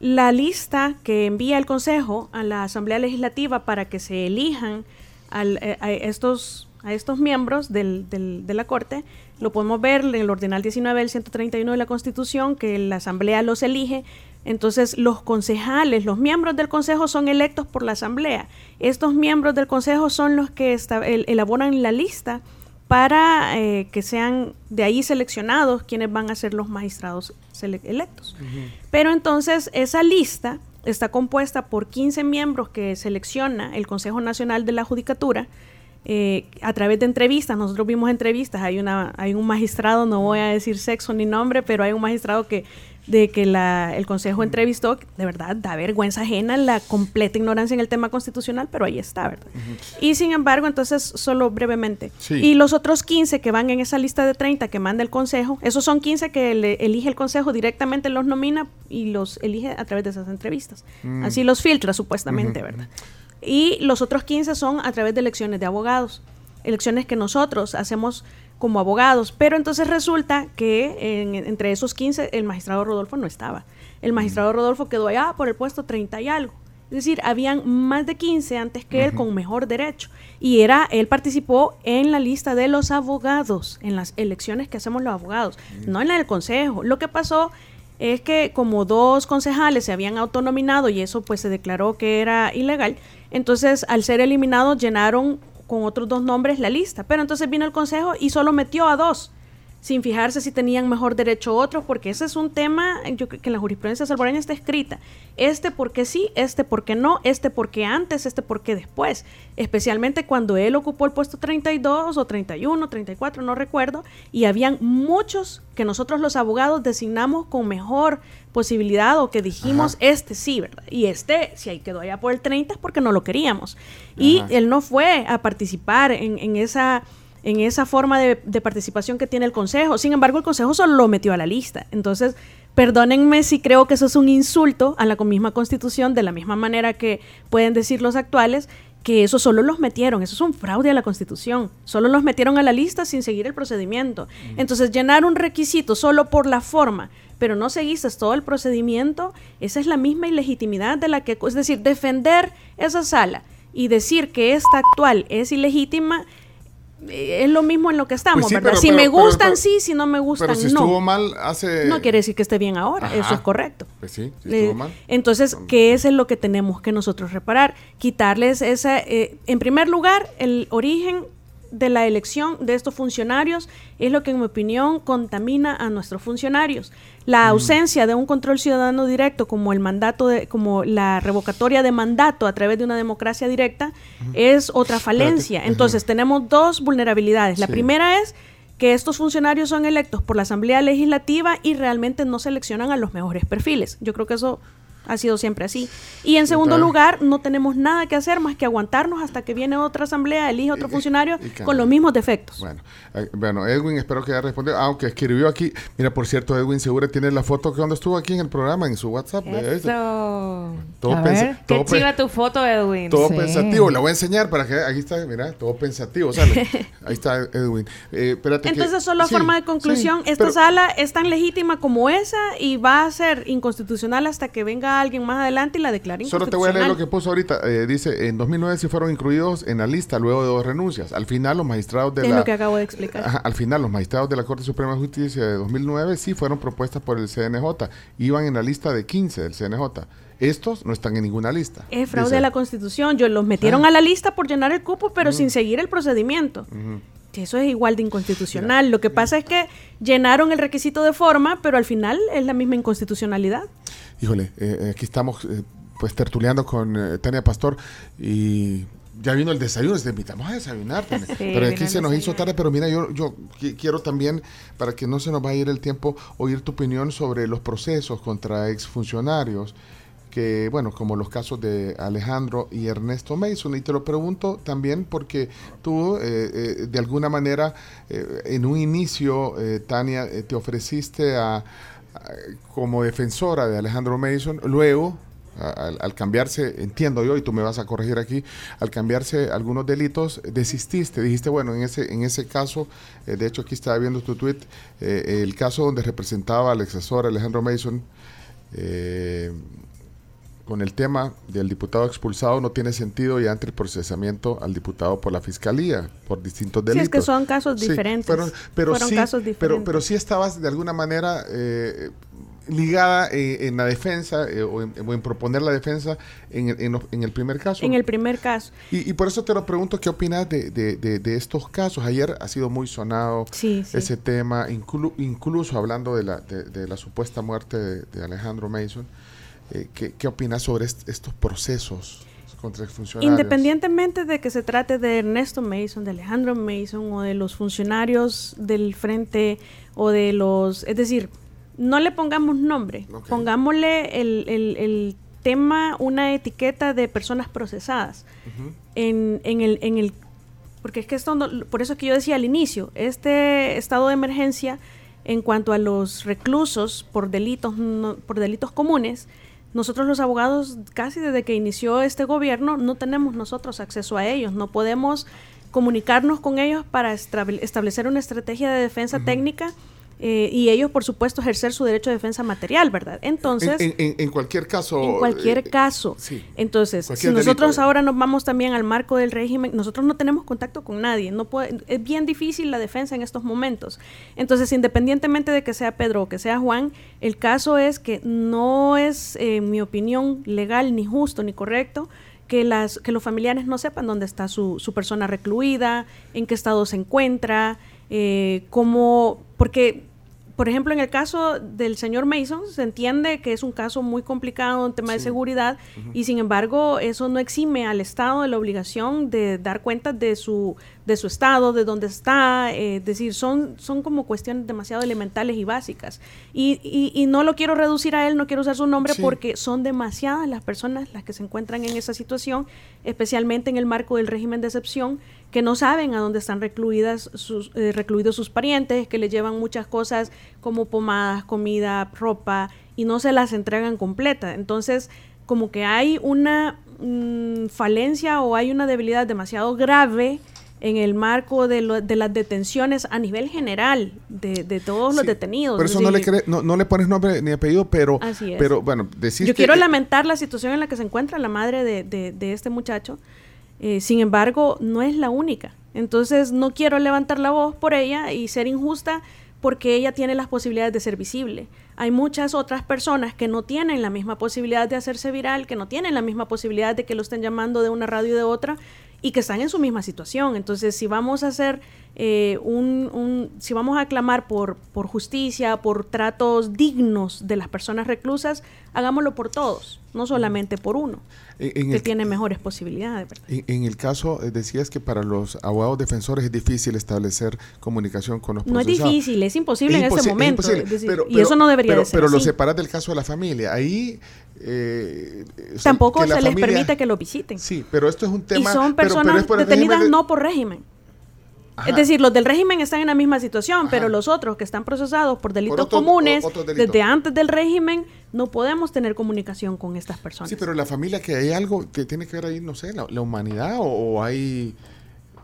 la lista que envía el Consejo a la Asamblea Legislativa para que se elijan eh, a, estos, a estos miembros del, de la Corte, lo podemos ver en el Ordinal 19 del 131 de la Constitución, que la Asamblea los elige. Entonces, los concejales, los miembros del Consejo son electos por la Asamblea. Estos miembros del Consejo son los que elaboran la lista para eh, que sean de ahí seleccionados quienes van a ser los magistrados electos. Pero entonces esa lista está compuesta por 15 miembros que selecciona el Consejo Nacional de la Judicatura eh, a través de entrevistas. Nosotros vimos entrevistas, hay, una, hay un magistrado, no voy a decir sexo ni nombre, pero hay un magistrado que de que la, el Consejo entrevistó, de verdad da vergüenza ajena la completa ignorancia en el tema constitucional, pero ahí está, ¿verdad? Y sin embargo, entonces, solo brevemente. Y los otros 15 que van en esa lista de 30 que manda el Consejo, esos son 15 que le elige el Consejo, directamente los nomina y los elige a través de esas entrevistas. Mm. Así los filtra, supuestamente, ¿verdad? Y los otros 15 son a través de elecciones de abogados, elecciones que nosotros hacemos como abogados. Pero entonces resulta que entre esos 15 el magistrado Rodolfo no estaba. El magistrado Rodolfo quedó allá por el puesto 30 y algo. Es decir, habían más de 15 antes que él con mejor derecho. Y era, él participó en la lista de los abogados, en las elecciones que hacemos los abogados, no en la del consejo. Lo que pasó es que como dos concejales se habían autonominado y eso pues se declaró que era ilegal, entonces al ser eliminados llenaron con otros dos nombres la lista. Pero entonces vino el consejo y solo metió a dos, sin fijarse si tenían mejor derecho otros, porque ese es un tema yo que en la jurisprudencia salvadoreña está escrita. Este porque sí, este porque no, este porque antes, este porque después. Especialmente cuando él ocupó el puesto 32 o 31, 34, no recuerdo, y habían muchos que nosotros los abogados designamos con mejor posibilidad o que dijimos, este sí, ¿verdad? Y este, si ahí quedó allá por el 30 es porque no lo queríamos. Y él no fue a participar en, en esa en esa forma de, de, participación que tiene el Consejo. Sin embargo, el Consejo solo lo metió a la lista. Entonces, perdónenme si creo que eso es un insulto a la misma Constitución, de la misma manera que pueden decir los actuales, que eso solo los metieron, eso es un fraude a la Constitución, solo los metieron a la lista sin seguir el procedimiento. Entonces, llenar un requisito solo por la forma, pero no seguiste todo el procedimiento, esa es la misma ilegitimidad de la que, es decir, defender esa sala y decir que esta actual es ilegítima, es lo mismo en lo que estamos, pues ¿verdad? si me gustan, sí, si no me gustan, pero si estuvo mal hace... No quiere decir que esté bien ahora, eso es correcto. Pues sí, estuvo mal. Entonces, ¿qué es lo que tenemos que nosotros reparar? Quitarles esa, eh, en primer lugar, el origen de la elección de estos funcionarios es lo que en mi opinión contamina a nuestros funcionarios. La mm. ausencia de un control ciudadano directo como el mandato de como la revocatoria de mandato a través de una democracia directa es otra falencia. Entonces, tenemos dos vulnerabilidades. La primera es que estos funcionarios son electos por la Asamblea Legislativa y realmente no seleccionan a los mejores perfiles. Yo creo que eso ha sido siempre así. Y en segundo lugar, no tenemos nada que hacer más que aguantarnos hasta que viene otra asamblea, elige otro funcionario con los mismos defectos. Bueno, eh, bueno, Edwin, espero que haya respondido. Aunque escribió aquí, mira, por cierto, Edwin Segura tiene la foto que cuando estuvo aquí en el programa, en su WhatsApp. Eso. Todo, Qué chiva tu foto, Edwin. Todo pensativo. La voy a enseñar para que, aquí está, mira, todo pensativo, sale. Ahí está Edwin. Eh, Entonces, solo forma de conclusión, esta sala es tan legítima como esa y va a ser inconstitucional hasta que venga a alguien más adelante y la declara Solo te voy a leer lo que puso ahorita. Eh, dice, en 2009 sí fueron incluidos en la lista luego de dos renuncias. Al final los magistrados de es la... lo que acabo de explicar. al final los magistrados de la Corte Suprema de Justicia de 2009 sí fueron propuestas por el CNJ. Iban en la lista de 15 del CNJ. Estos no están en ninguna lista. Es fraude a la Constitución. Yo los metieron ah. a la lista por llenar el cupo, pero sin seguir el procedimiento. Eso es igual de inconstitucional. Lo que pasa es que llenaron el requisito de forma, pero al final es la misma inconstitucionalidad. Híjole, eh, eh, aquí estamos eh, pues tertuleando con Tania Pastor y ya vino el desayuno, te invitamos a desayunar. pero aquí se nos hizo tarde, pero mira, yo, yo quiero también, para que no se nos vaya a ir el tiempo, oír tu opinión sobre los procesos contra exfuncionarios que, bueno, como los casos de Alejandro y Ernesto Mason. Y te lo pregunto también porque tú, eh, eh, de alguna manera, eh, en un inicio, Tania, te ofreciste a, como defensora de Alejandro Mason, luego... Al, cambiarse, entiendo yo, y tú me vas a corregir aquí, al cambiarse algunos delitos, desististe, dijiste, bueno, en ese, en ese caso, de hecho aquí estaba viendo tu tweet, el caso donde representaba al asesor Alejandro Mason, eh, con el tema del diputado expulsado no tiene sentido ya ante el procesamiento al diputado por la fiscalía por distintos delitos. Sí, es que son casos diferentes. pero, sí, Pero, pero sí estabas de alguna manera eh, ligada eh, en la defensa eh, o, en, proponer la defensa en, el primer caso. En el primer caso. Y, por eso te lo pregunto, ¿qué opinas de, estos casos? Ayer ha sido muy sonado ese tema, incluso hablando de la, de, la supuesta muerte de Alejandro Mason. Eh, ¿qué, opinas sobre estos procesos contra funcionarios? Independientemente de que se trate de Ernesto Mason, de Alejandro Mason o de los funcionarios del frente o de los... Es decir, no le pongamos nombre, pongámosle el, tema, una etiqueta de personas procesadas en, el, en el... Porque es que esto, por eso es que yo decía al inicio, este estado de emergencia en cuanto a los reclusos por delitos, por delitos comunes, nosotros los abogados, casi desde que inició este gobierno, no tenemos nosotros acceso a ellos, no podemos comunicarnos con ellos para establecer una estrategia de defensa técnica eh, y ellos, por supuesto, ejercer su derecho de defensa material, ¿verdad? Entonces... En, cualquier caso... En cualquier eh, caso. Sí, Entonces, si nosotros ahora nos vamos también al marco del régimen, nosotros no tenemos contacto con nadie, no puede, es bien difícil la defensa en estos momentos. Entonces, independientemente de que sea Pedro o que sea Juan, el caso es que no es, en mi opinión, legal, ni justo, ni correcto que, las, que los familiares no sepan dónde está su, su persona recluida, en qué estado se encuentra, eh, cómo, porque por ejemplo, en el caso del señor Mason, se entiende que es un caso muy complicado, un tema de seguridad, y sin embargo, eso no exime al Estado de la obligación de dar cuenta de su, de su estado, de dónde está, eh, es decir, son, son como cuestiones demasiado elementales y básicas. Y, y, no lo quiero reducir a él, no quiero usar su nombre porque son demasiadas las personas las que se encuentran en esa situación, especialmente en el marco del régimen de excepción, que no saben a dónde están recluidas sus, eh, recluidos sus parientes, que le llevan muchas cosas como pomadas, comida, ropa, y no se las entregan completa. Entonces, como que hay una mm, falencia o hay una debilidad demasiado grave en el marco de, las detenciones a nivel general de, todos los detenidos. Por eso no le, no, le pones nombre ni apellido, pero, pero bueno, decir Yo quiero lamentar la situación en la que se encuentra la madre de, este muchacho, eh, sin embargo, no es la única. Entonces, no quiero levantar la voz por ella y ser injusta porque ella tiene las posibilidades de ser visible. Hay muchas otras personas que no tienen la misma posibilidad de hacerse viral, que no tienen la misma posibilidad de que lo estén llamando de una radio y de otra, y que están en su misma situación. Entonces, si vamos a hacer eh, un, si vamos a clamar por, por justicia, por tratos dignos de las personas reclusas, hagámoslo por todos, no solamente por uno, que tiene mejores posibilidades. En, el caso, eh, decías que para los abogados defensores es difícil establecer comunicación con los No es difícil, es imposible en ese momento. y eso no debería pero, ser Pero lo separas del caso de la familia. Ahí eh, Tampoco se les permite que lo visiten. Sí, pero esto es un tema... Y son personas detenidas no por régimen. Es decir, los del régimen están en la misma situación, pero los otros que están procesados por delitos comunes desde antes del régimen, no podemos tener comunicación con estas personas. Sí, pero la familia que hay algo que tiene que ver ahí, no sé, la, humanidad o, hay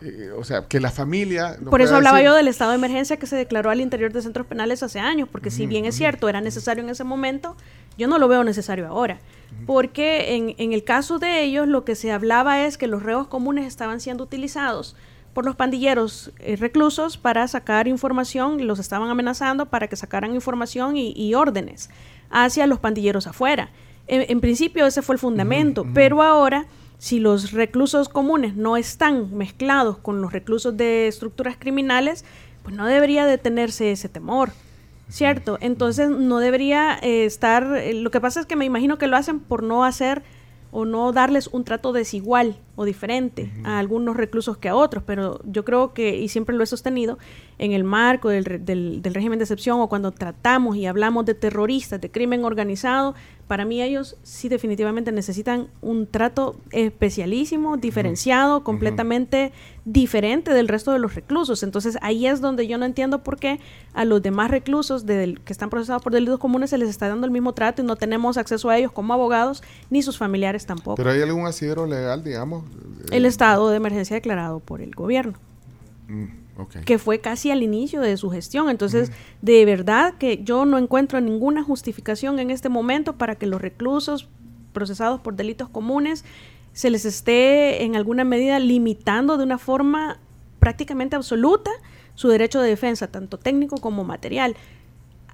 eh, o sea, que la familia... Por eso hablaba yo del estado de emergencia que se declaró al interior de centros penales hace años, porque si bien es cierto, era necesario en ese momento, yo no lo veo necesario ahora. Porque en, en el caso de ellos, lo que se hablaba es que los reos comunes estaban siendo utilizados por los pandilleros eh, reclusos para sacar información, los estaban amenazando para que sacaran información y, órdenes hacia los pandilleros afuera. En, principio ese fue el fundamento, pero ahora si los reclusos comunes no están mezclados con los reclusos de estructuras criminales, pues no debería detenerse ese temor. ¿Cierto? Entonces no debería eh, estar... Eh, lo que pasa es que me imagino que lo hacen por no hacer o no darles un trato desigual o diferente a algunos reclusos que a otros, pero yo creo que, y siempre lo he sostenido, en el marco del, del, del régimen de excepción o cuando tratamos y hablamos de terroristas, de crimen organizado, para mí ellos sí definitivamente necesitan un trato especialísimo, diferenciado, completamente diferente del resto de los reclusos. Entonces ahí es donde yo no entiendo por qué a los demás reclusos del, que están procesados por delitos comunes se les está dando el mismo trato y no tenemos acceso a ellos como abogados ni sus familiares tampoco. Pero hay algún asidero legal, digamos. El estado de emergencia declarado por el gobierno. Mm que fue casi al inicio de su gestión. Entonces, de verdad que yo no encuentro ninguna justificación en este momento para que los reclusos procesados por delitos comunes se les esté en alguna medida limitando de una forma prácticamente absoluta su derecho de defensa, tanto técnico como material.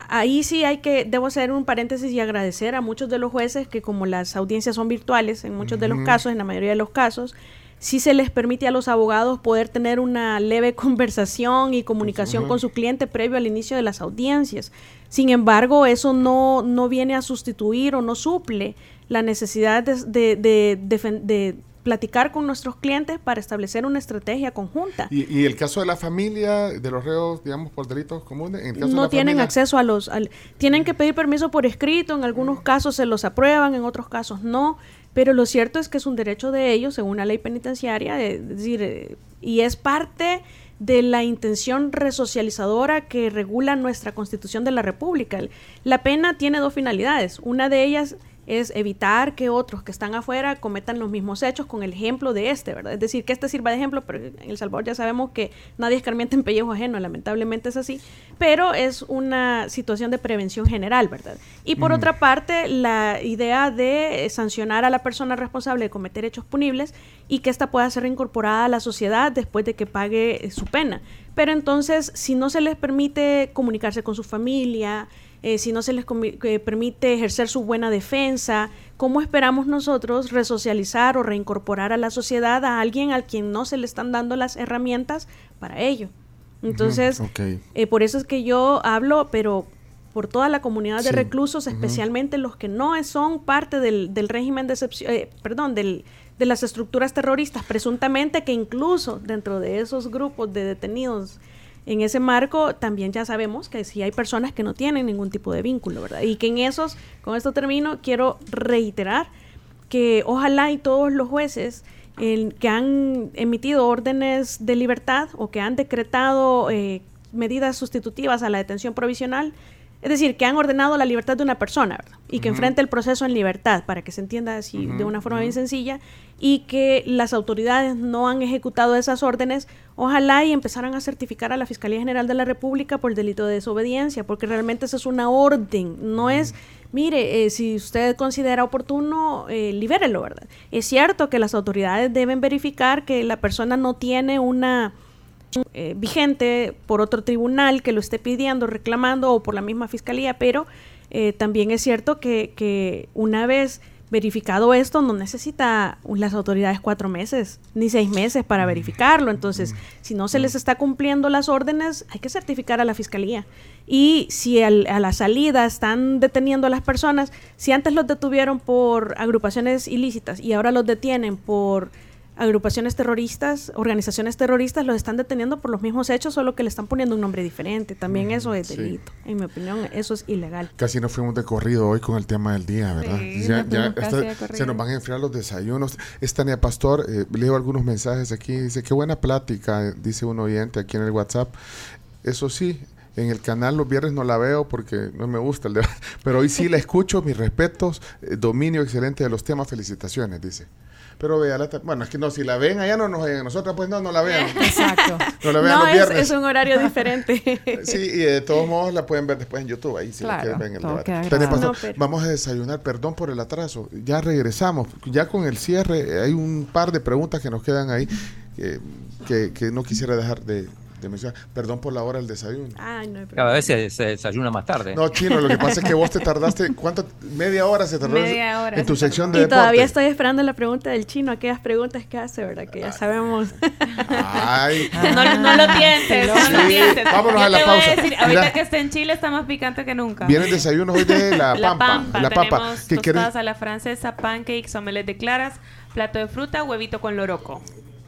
Ahí sí hay que, debo hacer un paréntesis y agradecer a muchos de los jueces que como las audiencias son virtuales en muchos de los casos, en la mayoría de los casos, si se les permite a los abogados poder tener una leve conversación y comunicación con su cliente previo al inicio de las audiencias. Sin embargo, eso no, no viene a sustituir o no suple la necesidad de, de, platicar con nuestros clientes para establecer una estrategia conjunta. ¿Y, el caso de la familia, de los reos, digamos, por delitos comunes? no tienen acceso a los... tienen que pedir permiso por escrito, en algunos casos se los aprueban, en otros casos no. Pero lo cierto es que es un derecho de ellos, según la ley penitenciaria, es decir, eh, y es parte de la intención resocializadora que regula nuestra Constitución de la República. La pena tiene dos finalidades. Una de ellas es evitar que otros que están afuera cometan los mismos hechos con el ejemplo de este, ¿verdad? Es decir, que este sirva de ejemplo, pero en El Salvador ya sabemos que nadie escarmienta en pellejo ajeno, lamentablemente es así, pero es una situación de prevención general, ¿verdad? Y por otra parte, la idea de sancionar a la persona responsable de cometer hechos punibles y que ésta pueda ser reincorporada a la sociedad después de que pague su pena. Pero entonces, si no se les permite comunicarse con su familia, eh, si no se les eh, permite ejercer su buena defensa, ¿cómo esperamos nosotros resocializar o reincorporar a la sociedad a alguien al quien no se le están dando las herramientas para ello? Entonces, eh, por eso es que yo hablo, pero por toda la comunidad de reclusos, especialmente los que no son parte del, régimen de excepción, perdón, del, de las estructuras terroristas, presuntamente que incluso dentro de esos grupos de detenidos en ese marco también ya sabemos que sí hay personas que no tienen ningún tipo de vínculo, ¿verdad? Y que en esos, con esto termino, quiero reiterar que ojalá y todos los jueces que han emitido órdenes de libertad o que han decretado eh, medidas sustitutivas a la detención provisional es decir, que han ordenado la libertad de una persona ¿verdad? y que enfrente el proceso en libertad, para que se entienda así de una forma bien sencilla, y que las autoridades no han ejecutado esas órdenes, ojalá y empezaran a certificar a la Fiscalía General de la República por el delito de desobediencia, porque realmente esa es una orden, no es, mire, eh, si usted considera oportuno, eh, libérelo, ¿verdad? Es cierto que las autoridades deben verificar que la persona no tiene una eh, vigente por otro tribunal que lo esté pidiendo, reclamando o por la misma fiscalía, pero eh, también es cierto que, que, una vez verificado esto no necesita las autoridades cuatro meses ni seis meses para verificarlo. Entonces, si no se les está cumpliendo las órdenes, hay que certificar a la fiscalía. Y si a la salida están deteniendo a las personas, si antes los detuvieron por agrupaciones ilícitas y ahora los detienen por agrupaciones terroristas, organizaciones terroristas los están deteniendo por los mismos hechos, solo que le están poniendo un nombre diferente. También eso es delito. En mi opinión, eso es ilegal. Casi no fuimos de corrido hoy con el tema del día, ¿verdad? ya, se nos van a enfriar los desayunos. Estania Pastor, eh, leo algunos mensajes aquí, dice, qué buena plática, dice un oyente aquí en el WhatsApp. Eso sí, en el canal los viernes no la veo porque no me gusta el debate, pero hoy sí la escucho, mis respetos, eh, dominio excelente de los temas, felicitaciones, dice. Pero vea, bueno, es que no, si la ven allá no nos oyen, nosotros pues no, no la vean. Exacto. No la vean los viernes. Es, es un horario diferente. sí, y de todos modos la pueden ver después en YouTube, ahí si claro, quieren ver el debate. Vamos a desayunar, perdón por el atraso, ya regresamos, ya con el cierre hay un par de preguntas que nos quedan ahí que, que no quisiera dejar de Perdón por la hora del desayuno. Ay, no hay Cada vez se, desayuna más tarde. No, Chino, lo que pasa es que vos te tardaste, ¿cuánto? Media hora se tardó Media hora en tu sección de Y todavía estoy esperando la pregunta del Chino, aquellas preguntas que hace, ¿verdad? Que ya sabemos. Ay. no, no lo tientes, no lo tientes. Vámonos a la pausa. A decir, ahorita que esté en Chile está más picante que nunca. Viene el desayuno hoy de La Pampa. La Pampa. La Pampa. Tenemos tostadas a la francesa, pancakes, omelette de claras, plato de fruta, huevito con loroco.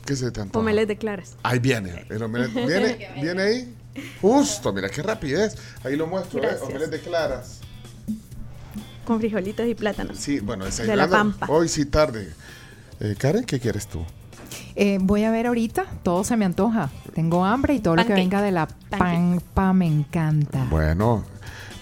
¿Qué se te antoja? Omelette de claras. Ahí viene. El omelette, ¿Viene? ¿Viene ahí? Justo, mira qué rapidez. Ahí lo muestro, ¿eh? omelette de claras. Con frijolitos y plátanos. Sí, bueno, De la pampa. Hoy sí tarde. Eh, Karen, ¿qué quieres tú? Eh, voy a ver ahorita, todo se me antoja. Tengo hambre y todo lo que venga de la pampa me encanta. Bueno,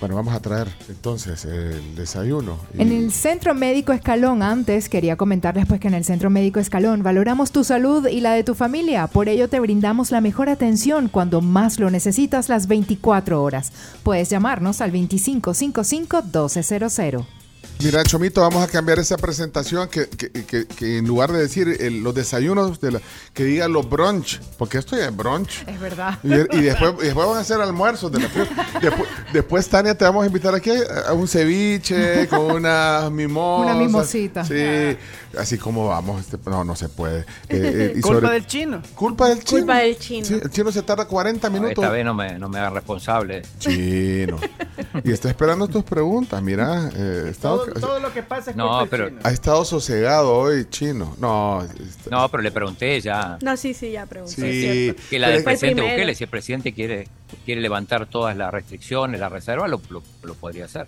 bueno, vamos a traer entonces el desayuno. En el Centro Médico Escalón, antes quería comentarles pues que en el Centro Médico Escalón valoramos tu salud y la de tu familia. Por ello te brindamos la mejor atención cuando más lo necesitas las 24 horas. Puedes llamarnos al 2555 1200. Mira, Chomito, vamos a cambiar esa presentación que, que, que, en lugar de decir los desayunos, de la, que diga los brunch, porque esto ya es brunch. Es verdad. Y, después, después van a hacer almuerzos. De la, después, después, Tania, te vamos a invitar aquí a un ceviche con una mimosa. Una mimosita. Sí, así como vamos. Este, no, no se puede. Eh, eh, culpa del chino. Culpa del chino. Culpa del chino. el chino se tarda 40 minutos. esta vez no me, no me haga responsable. Chino. y está esperando tus preguntas. Mira, eh, todo, lo que pasa es no, pero Ha estado sosegado hoy, chino. No, no, pero le pregunté ya. No, sí, sí, ya pregunté. Sí, que la del presidente Bukele, si el presidente quiere, quiere levantar todas las restricciones, la reserva, lo, lo, podría hacer.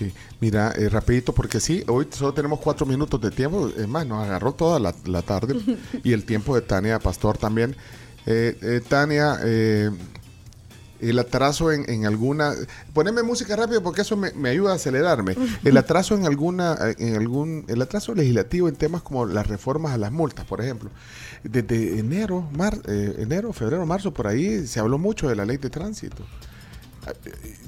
Sí, mira, eh, rapidito, porque sí, hoy solo tenemos cuatro minutos de tiempo. Es más, nos agarró toda la, tarde y el tiempo de Tania Pastor también. Eh, eh, Tania, eh, el atraso en, alguna poneme música rápido porque eso me, ayuda a acelerarme el atraso en alguna en algún el atraso legislativo en temas como las reformas a las multas por ejemplo desde enero mar, eh, enero febrero marzo por ahí se habló mucho de la ley de tránsito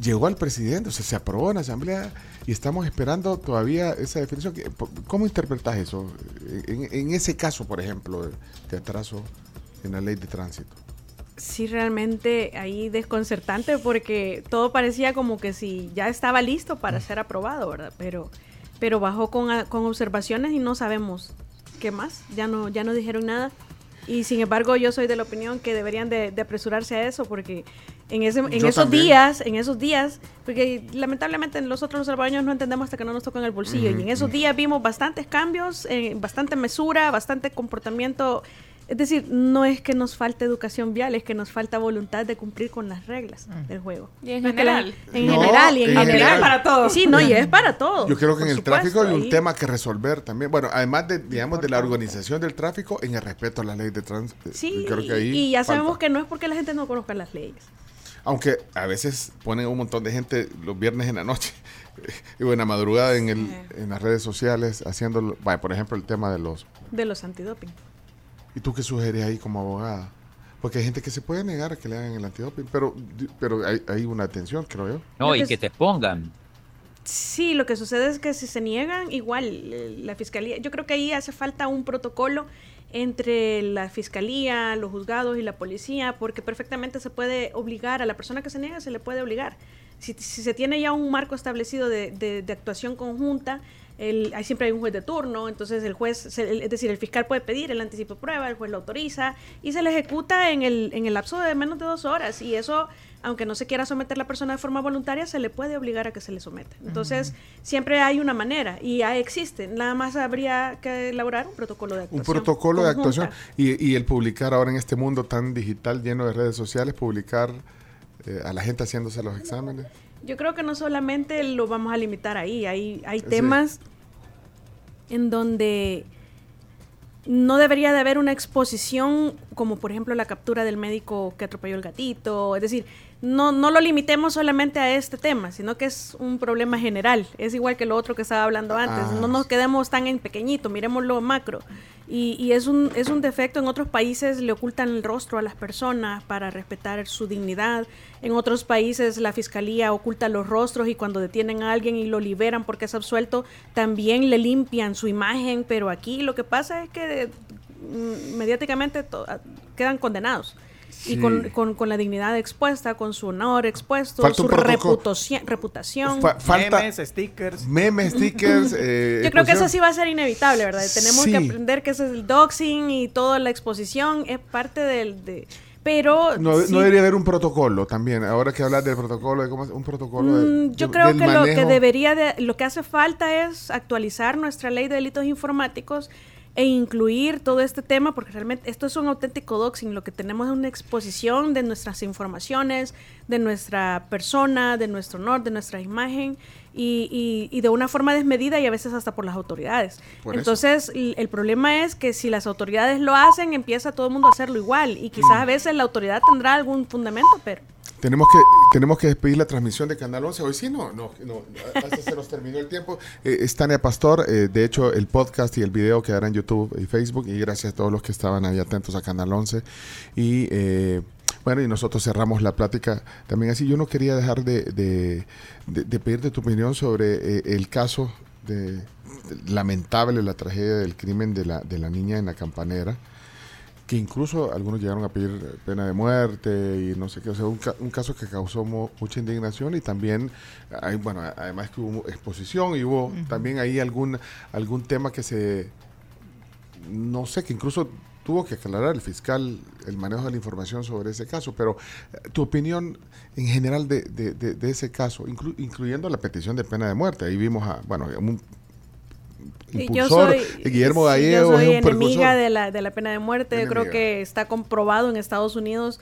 llegó al presidente o sea se aprobó en la asamblea y estamos esperando todavía esa definición. Cómo interpretas eso en, en ese caso por ejemplo de atraso en la ley de tránsito. Sí realmente ahí desconcertante porque todo parecía como que si ya estaba listo para ser aprobado, ¿verdad? Pero, pero bajó con, con observaciones y no sabemos qué más, ya no, ya no dijeron nada. Y sin embargo, yo soy de la opinión que deberían de, apresurarse a eso, porque en, ese, en esos días, en esos días, porque lamentablemente nosotros los salvadoreños no entendemos hasta que no nos tocan el bolsillo, y en esos días vimos bastantes cambios, eh, bastante mesura, bastante comportamiento es decir, no es que nos falte educación vial, es que nos falta voluntad de cumplir con las reglas mm. del juego. Y en general. en general y en, general. para todos. Sí, no, y es para todos. Yo creo que en el tráfico hay un tema que resolver también. Bueno, además de, digamos, de la organización del tráfico, en el respeto a la ley de tránsito. Sí, y ya sabemos que no es porque la gente no conozca las leyes. Aunque a veces ponen un montón de gente los viernes en la noche y buena madrugada en, el, en las redes sociales haciendo, por ejemplo, el tema de los... De los antidoping. ¿Y tú qué sugieres ahí como abogada? Porque hay gente que se puede negar a que le hagan el antidoping, pero, pero hay, hay una atención, creo yo. No, y que te pongan. Sí, lo que sucede es que si se niegan, igual eh, la fiscalía, yo creo que ahí hace falta un protocolo entre la fiscalía, los juzgados y la policía, porque perfectamente se puede obligar a la persona que se niega, se le puede obligar. Si, se tiene ya un marco establecido de, de actuación conjunta, el, hay, siempre hay un juez de turno, entonces el juez, es decir, el fiscal puede pedir el anticipo de prueba, el juez lo autoriza y se le ejecuta en el, en el lapso de menos de dos horas. Y eso, aunque no se quiera someter la persona de forma voluntaria, se le puede obligar a que se le someta. Entonces, siempre hay una manera y ya existe. Nada más habría que elaborar un protocolo de actuación. Un protocolo de actuación. Y, y el publicar ahora en este mundo tan digital, lleno de redes sociales, publicar eh, a la gente haciéndose los exámenes. Yo creo que no solamente lo vamos a limitar ahí, hay, hay temas en donde no debería de haber una exposición como por ejemplo la captura del médico que atropelló el gatito, es decir, no, no lo limitemos solamente a este tema, sino que es un problema general. Es igual que lo otro que estaba hablando antes. Ah. No nos quedemos tan en pequeñito, miremos lo macro. Y, y, es, un, es un defecto. En otros países le ocultan el rostro a las personas para respetar su dignidad. En otros países la fiscalía oculta los rostros y cuando detienen a alguien y lo liberan porque es absuelto, también le limpian su imagen. Pero aquí lo que pasa es que mm, mediáticamente quedan condenados y con, con, la dignidad expuesta, con su honor expuesto, su reputación. reputación. memes, stickers. Memes, stickers. Eh, Yo creo que eso sí va a ser inevitable, ¿verdad? Tenemos que aprender que ese es el doxing y toda la exposición es parte del... De, pero no, debería haber un protocolo también ahora que hablas del protocolo de cómo un protocolo mm, yo creo que lo que debería de, lo que hace falta es actualizar nuestra ley de delitos informáticos e incluir todo este tema, porque realmente esto es un auténtico doxing, lo que tenemos es una exposición de nuestras informaciones, de nuestra persona, de nuestro honor, de nuestra imagen, y, y, de una forma desmedida y a veces hasta por las autoridades. Entonces, el, problema es que si las autoridades lo hacen, empieza todo el mundo a hacerlo igual, y quizás a veces la autoridad tendrá algún fundamento, pero... Tenemos que, tenemos que despedir la transmisión de Canal 11. Hoy sí, no, no, no hasta se nos terminó el tiempo. Eh, Pastor. Eh, de hecho, el podcast y el video quedarán en YouTube y Facebook. Y gracias a todos los que estaban ahí atentos a Canal 11. Y eh, bueno, y nosotros cerramos la plática también así. Yo no quería dejar de, de, pedirte tu opinión sobre el caso de, lamentable, la tragedia del crimen de la, de la niña en la campanera que incluso algunos llegaron a pedir pena de muerte y no sé qué, o sea, un, caso que causó mucha indignación y también, hay, bueno, además que hubo exposición y hubo también ahí algún, algún tema que se, no sé, que incluso tuvo que aclarar el fiscal el manejo de la información sobre ese caso, pero eh, tu opinión en general de, de, ese caso, incluyendo la petición de pena de muerte, ahí vimos a, bueno, un yo soy, Guillermo Gallego. Yo soy enemiga de la, de la pena de muerte. creo que está comprobado en Estados Unidos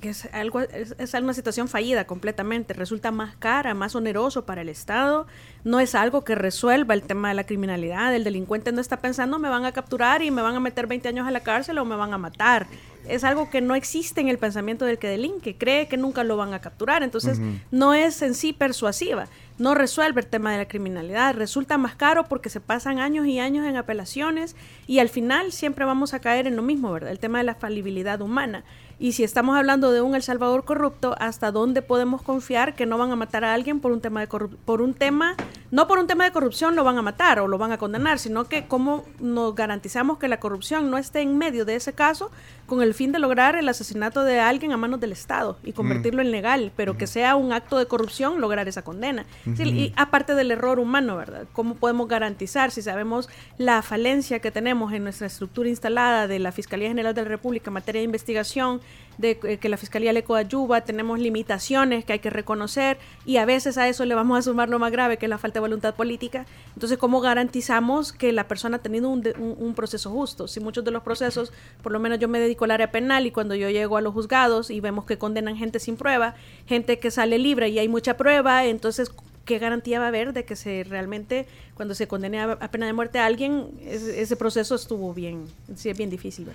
que es algo es, es, una situación fallida completamente. Resulta más cara, más oneroso para el Estado. No es algo que resuelva el tema de la criminalidad. El delincuente no está pensando me van a capturar y me van a meter 20 años a la cárcel o me van a matar es algo que no existe en el pensamiento del que delinque, cree que nunca lo van a capturar, entonces no es en sí persuasiva, no resuelve el tema de la criminalidad, resulta más caro porque se pasan años y años en apelaciones y al final siempre vamos a caer en lo mismo, ¿verdad? El tema de la falibilidad humana. Y si estamos hablando de un El Salvador corrupto, ¿hasta dónde podemos confiar que no van a matar a alguien por un tema de por un tema, no por un tema de corrupción lo van a matar o lo van a condenar, sino que cómo nos garantizamos que la corrupción no esté en medio de ese caso con el fin de lograr el asesinato de alguien a manos del Estado y convertirlo en legal, pero que sea un acto de corrupción lograr esa condena. y aparte del error humano, ¿verdad? ¿Cómo podemos garantizar si sabemos la falencia que tenemos en nuestra estructura instalada de la Fiscalía General de la República en materia de investigación? De que la Fiscalía le coadyuva, tenemos limitaciones que hay que reconocer y a veces a eso le vamos a sumar lo más grave, que es la falta de voluntad política. Entonces, ¿cómo garantizamos que la persona ha tenido un, un, proceso justo? Si muchos de los procesos, por lo menos yo me dedico al área penal y cuando yo llego a los juzgados y vemos que condenan gente sin prueba, gente que sale libre y hay mucha prueba, entonces ¿qué garantía va a haber de que se realmente, cuando se condene a, pena de muerte a alguien, ese, proceso estuvo bien, sí, bien difícil?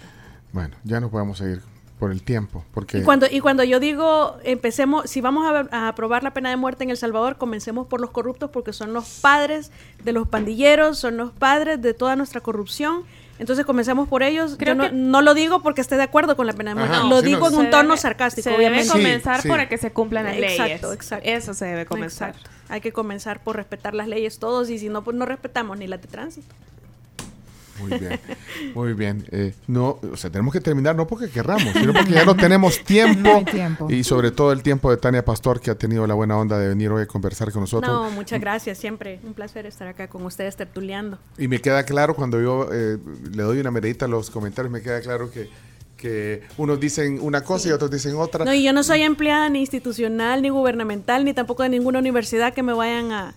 Bueno, ya no podemos seguir por el tiempo. Porque... Y, cuando, y cuando yo digo, empecemos, si vamos a, aprobar la pena de muerte en El Salvador, comencemos por los corruptos porque son los padres de los pandilleros, son los padres de toda nuestra corrupción. Entonces comencemos por ellos. Creo no, no, lo digo porque esté de acuerdo con la pena de muerte. lo digo en un tono sarcástico, se obviamente. debe comenzar por que se cumplan las leyes. Exacto, exacto. Eso se debe comenzar. Hay que comenzar por respetar las leyes todos y si no, pues no respetamos ni las de tránsito. Muy bien, muy bien. Eh, no, o sea, tenemos que terminar no porque querramos, sino porque ya no tenemos tiempo, Y sobre todo el tiempo de Tania Pastor, que ha tenido la buena onda de venir hoy a conversar con nosotros. No, muchas gracias, siempre un placer estar acá con ustedes tertuleando. Y me queda claro, cuando yo eh, le doy una medita a los comentarios, me queda claro que que unos dicen una cosa y otros dicen otra. No, y yo no soy empleada ni institucional, ni gubernamental, ni tampoco de ninguna universidad que me vayan a,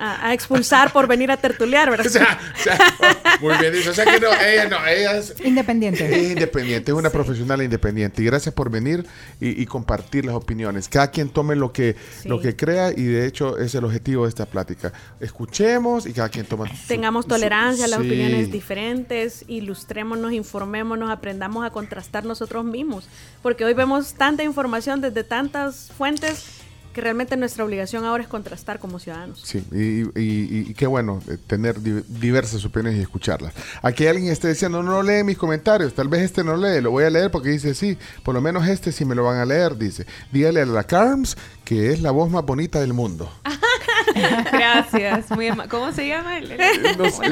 a, expulsar por venir a tertuliar, ¿verdad? muy bien dicho. O sea que no, ella no, ella es independiente. Es independiente, es una profesional independiente. Y gracias por venir y, compartir las opiniones. Cada quien tome lo que, lo que crea y de hecho es el objetivo de esta plática. Escuchemos y cada quien tome. Tengamos tolerancia a las opiniones diferentes, ilustrémonos, informémonos, aprendamos a contrastar nosotros mismos. Porque hoy vemos tanta información desde tantas fuentes que realmente nuestra obligación ahora es contrastar como ciudadanos. Sí, y, qué bueno eh, tener diversas opiniones y escucharlas. Aquí alguien está diciendo, no lee mis comentarios, tal vez este no lee, lo voy a leer porque dice, sí, por lo menos este sí me lo van a leer, dice. Dígale a la Carms que es la voz más bonita del mundo. Gracias, muy ¿cómo se llama?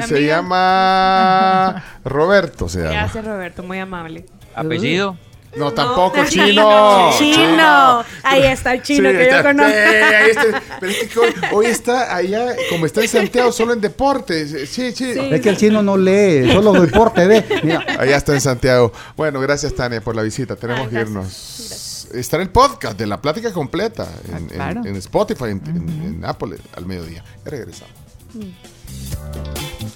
se llama Roberto, se llama. Gracias Roberto, muy amable. ¿Apellido? No, tampoco, chino. chino. Ahí está el chino que yo conozco. ahí está, pero es que hoy, está allá, como está en Santiago, solo en deportes. Sí, sí. Es que el chino no lee, solo deporte, ve. Mira. Allá está en Santiago. Bueno, gracias, Tania, por la visita. Tenemos que irnos. Está en el podcast de la plática completa en, ah, en, Spotify, en, Apple al mediodía. Ya regresamos. Mm.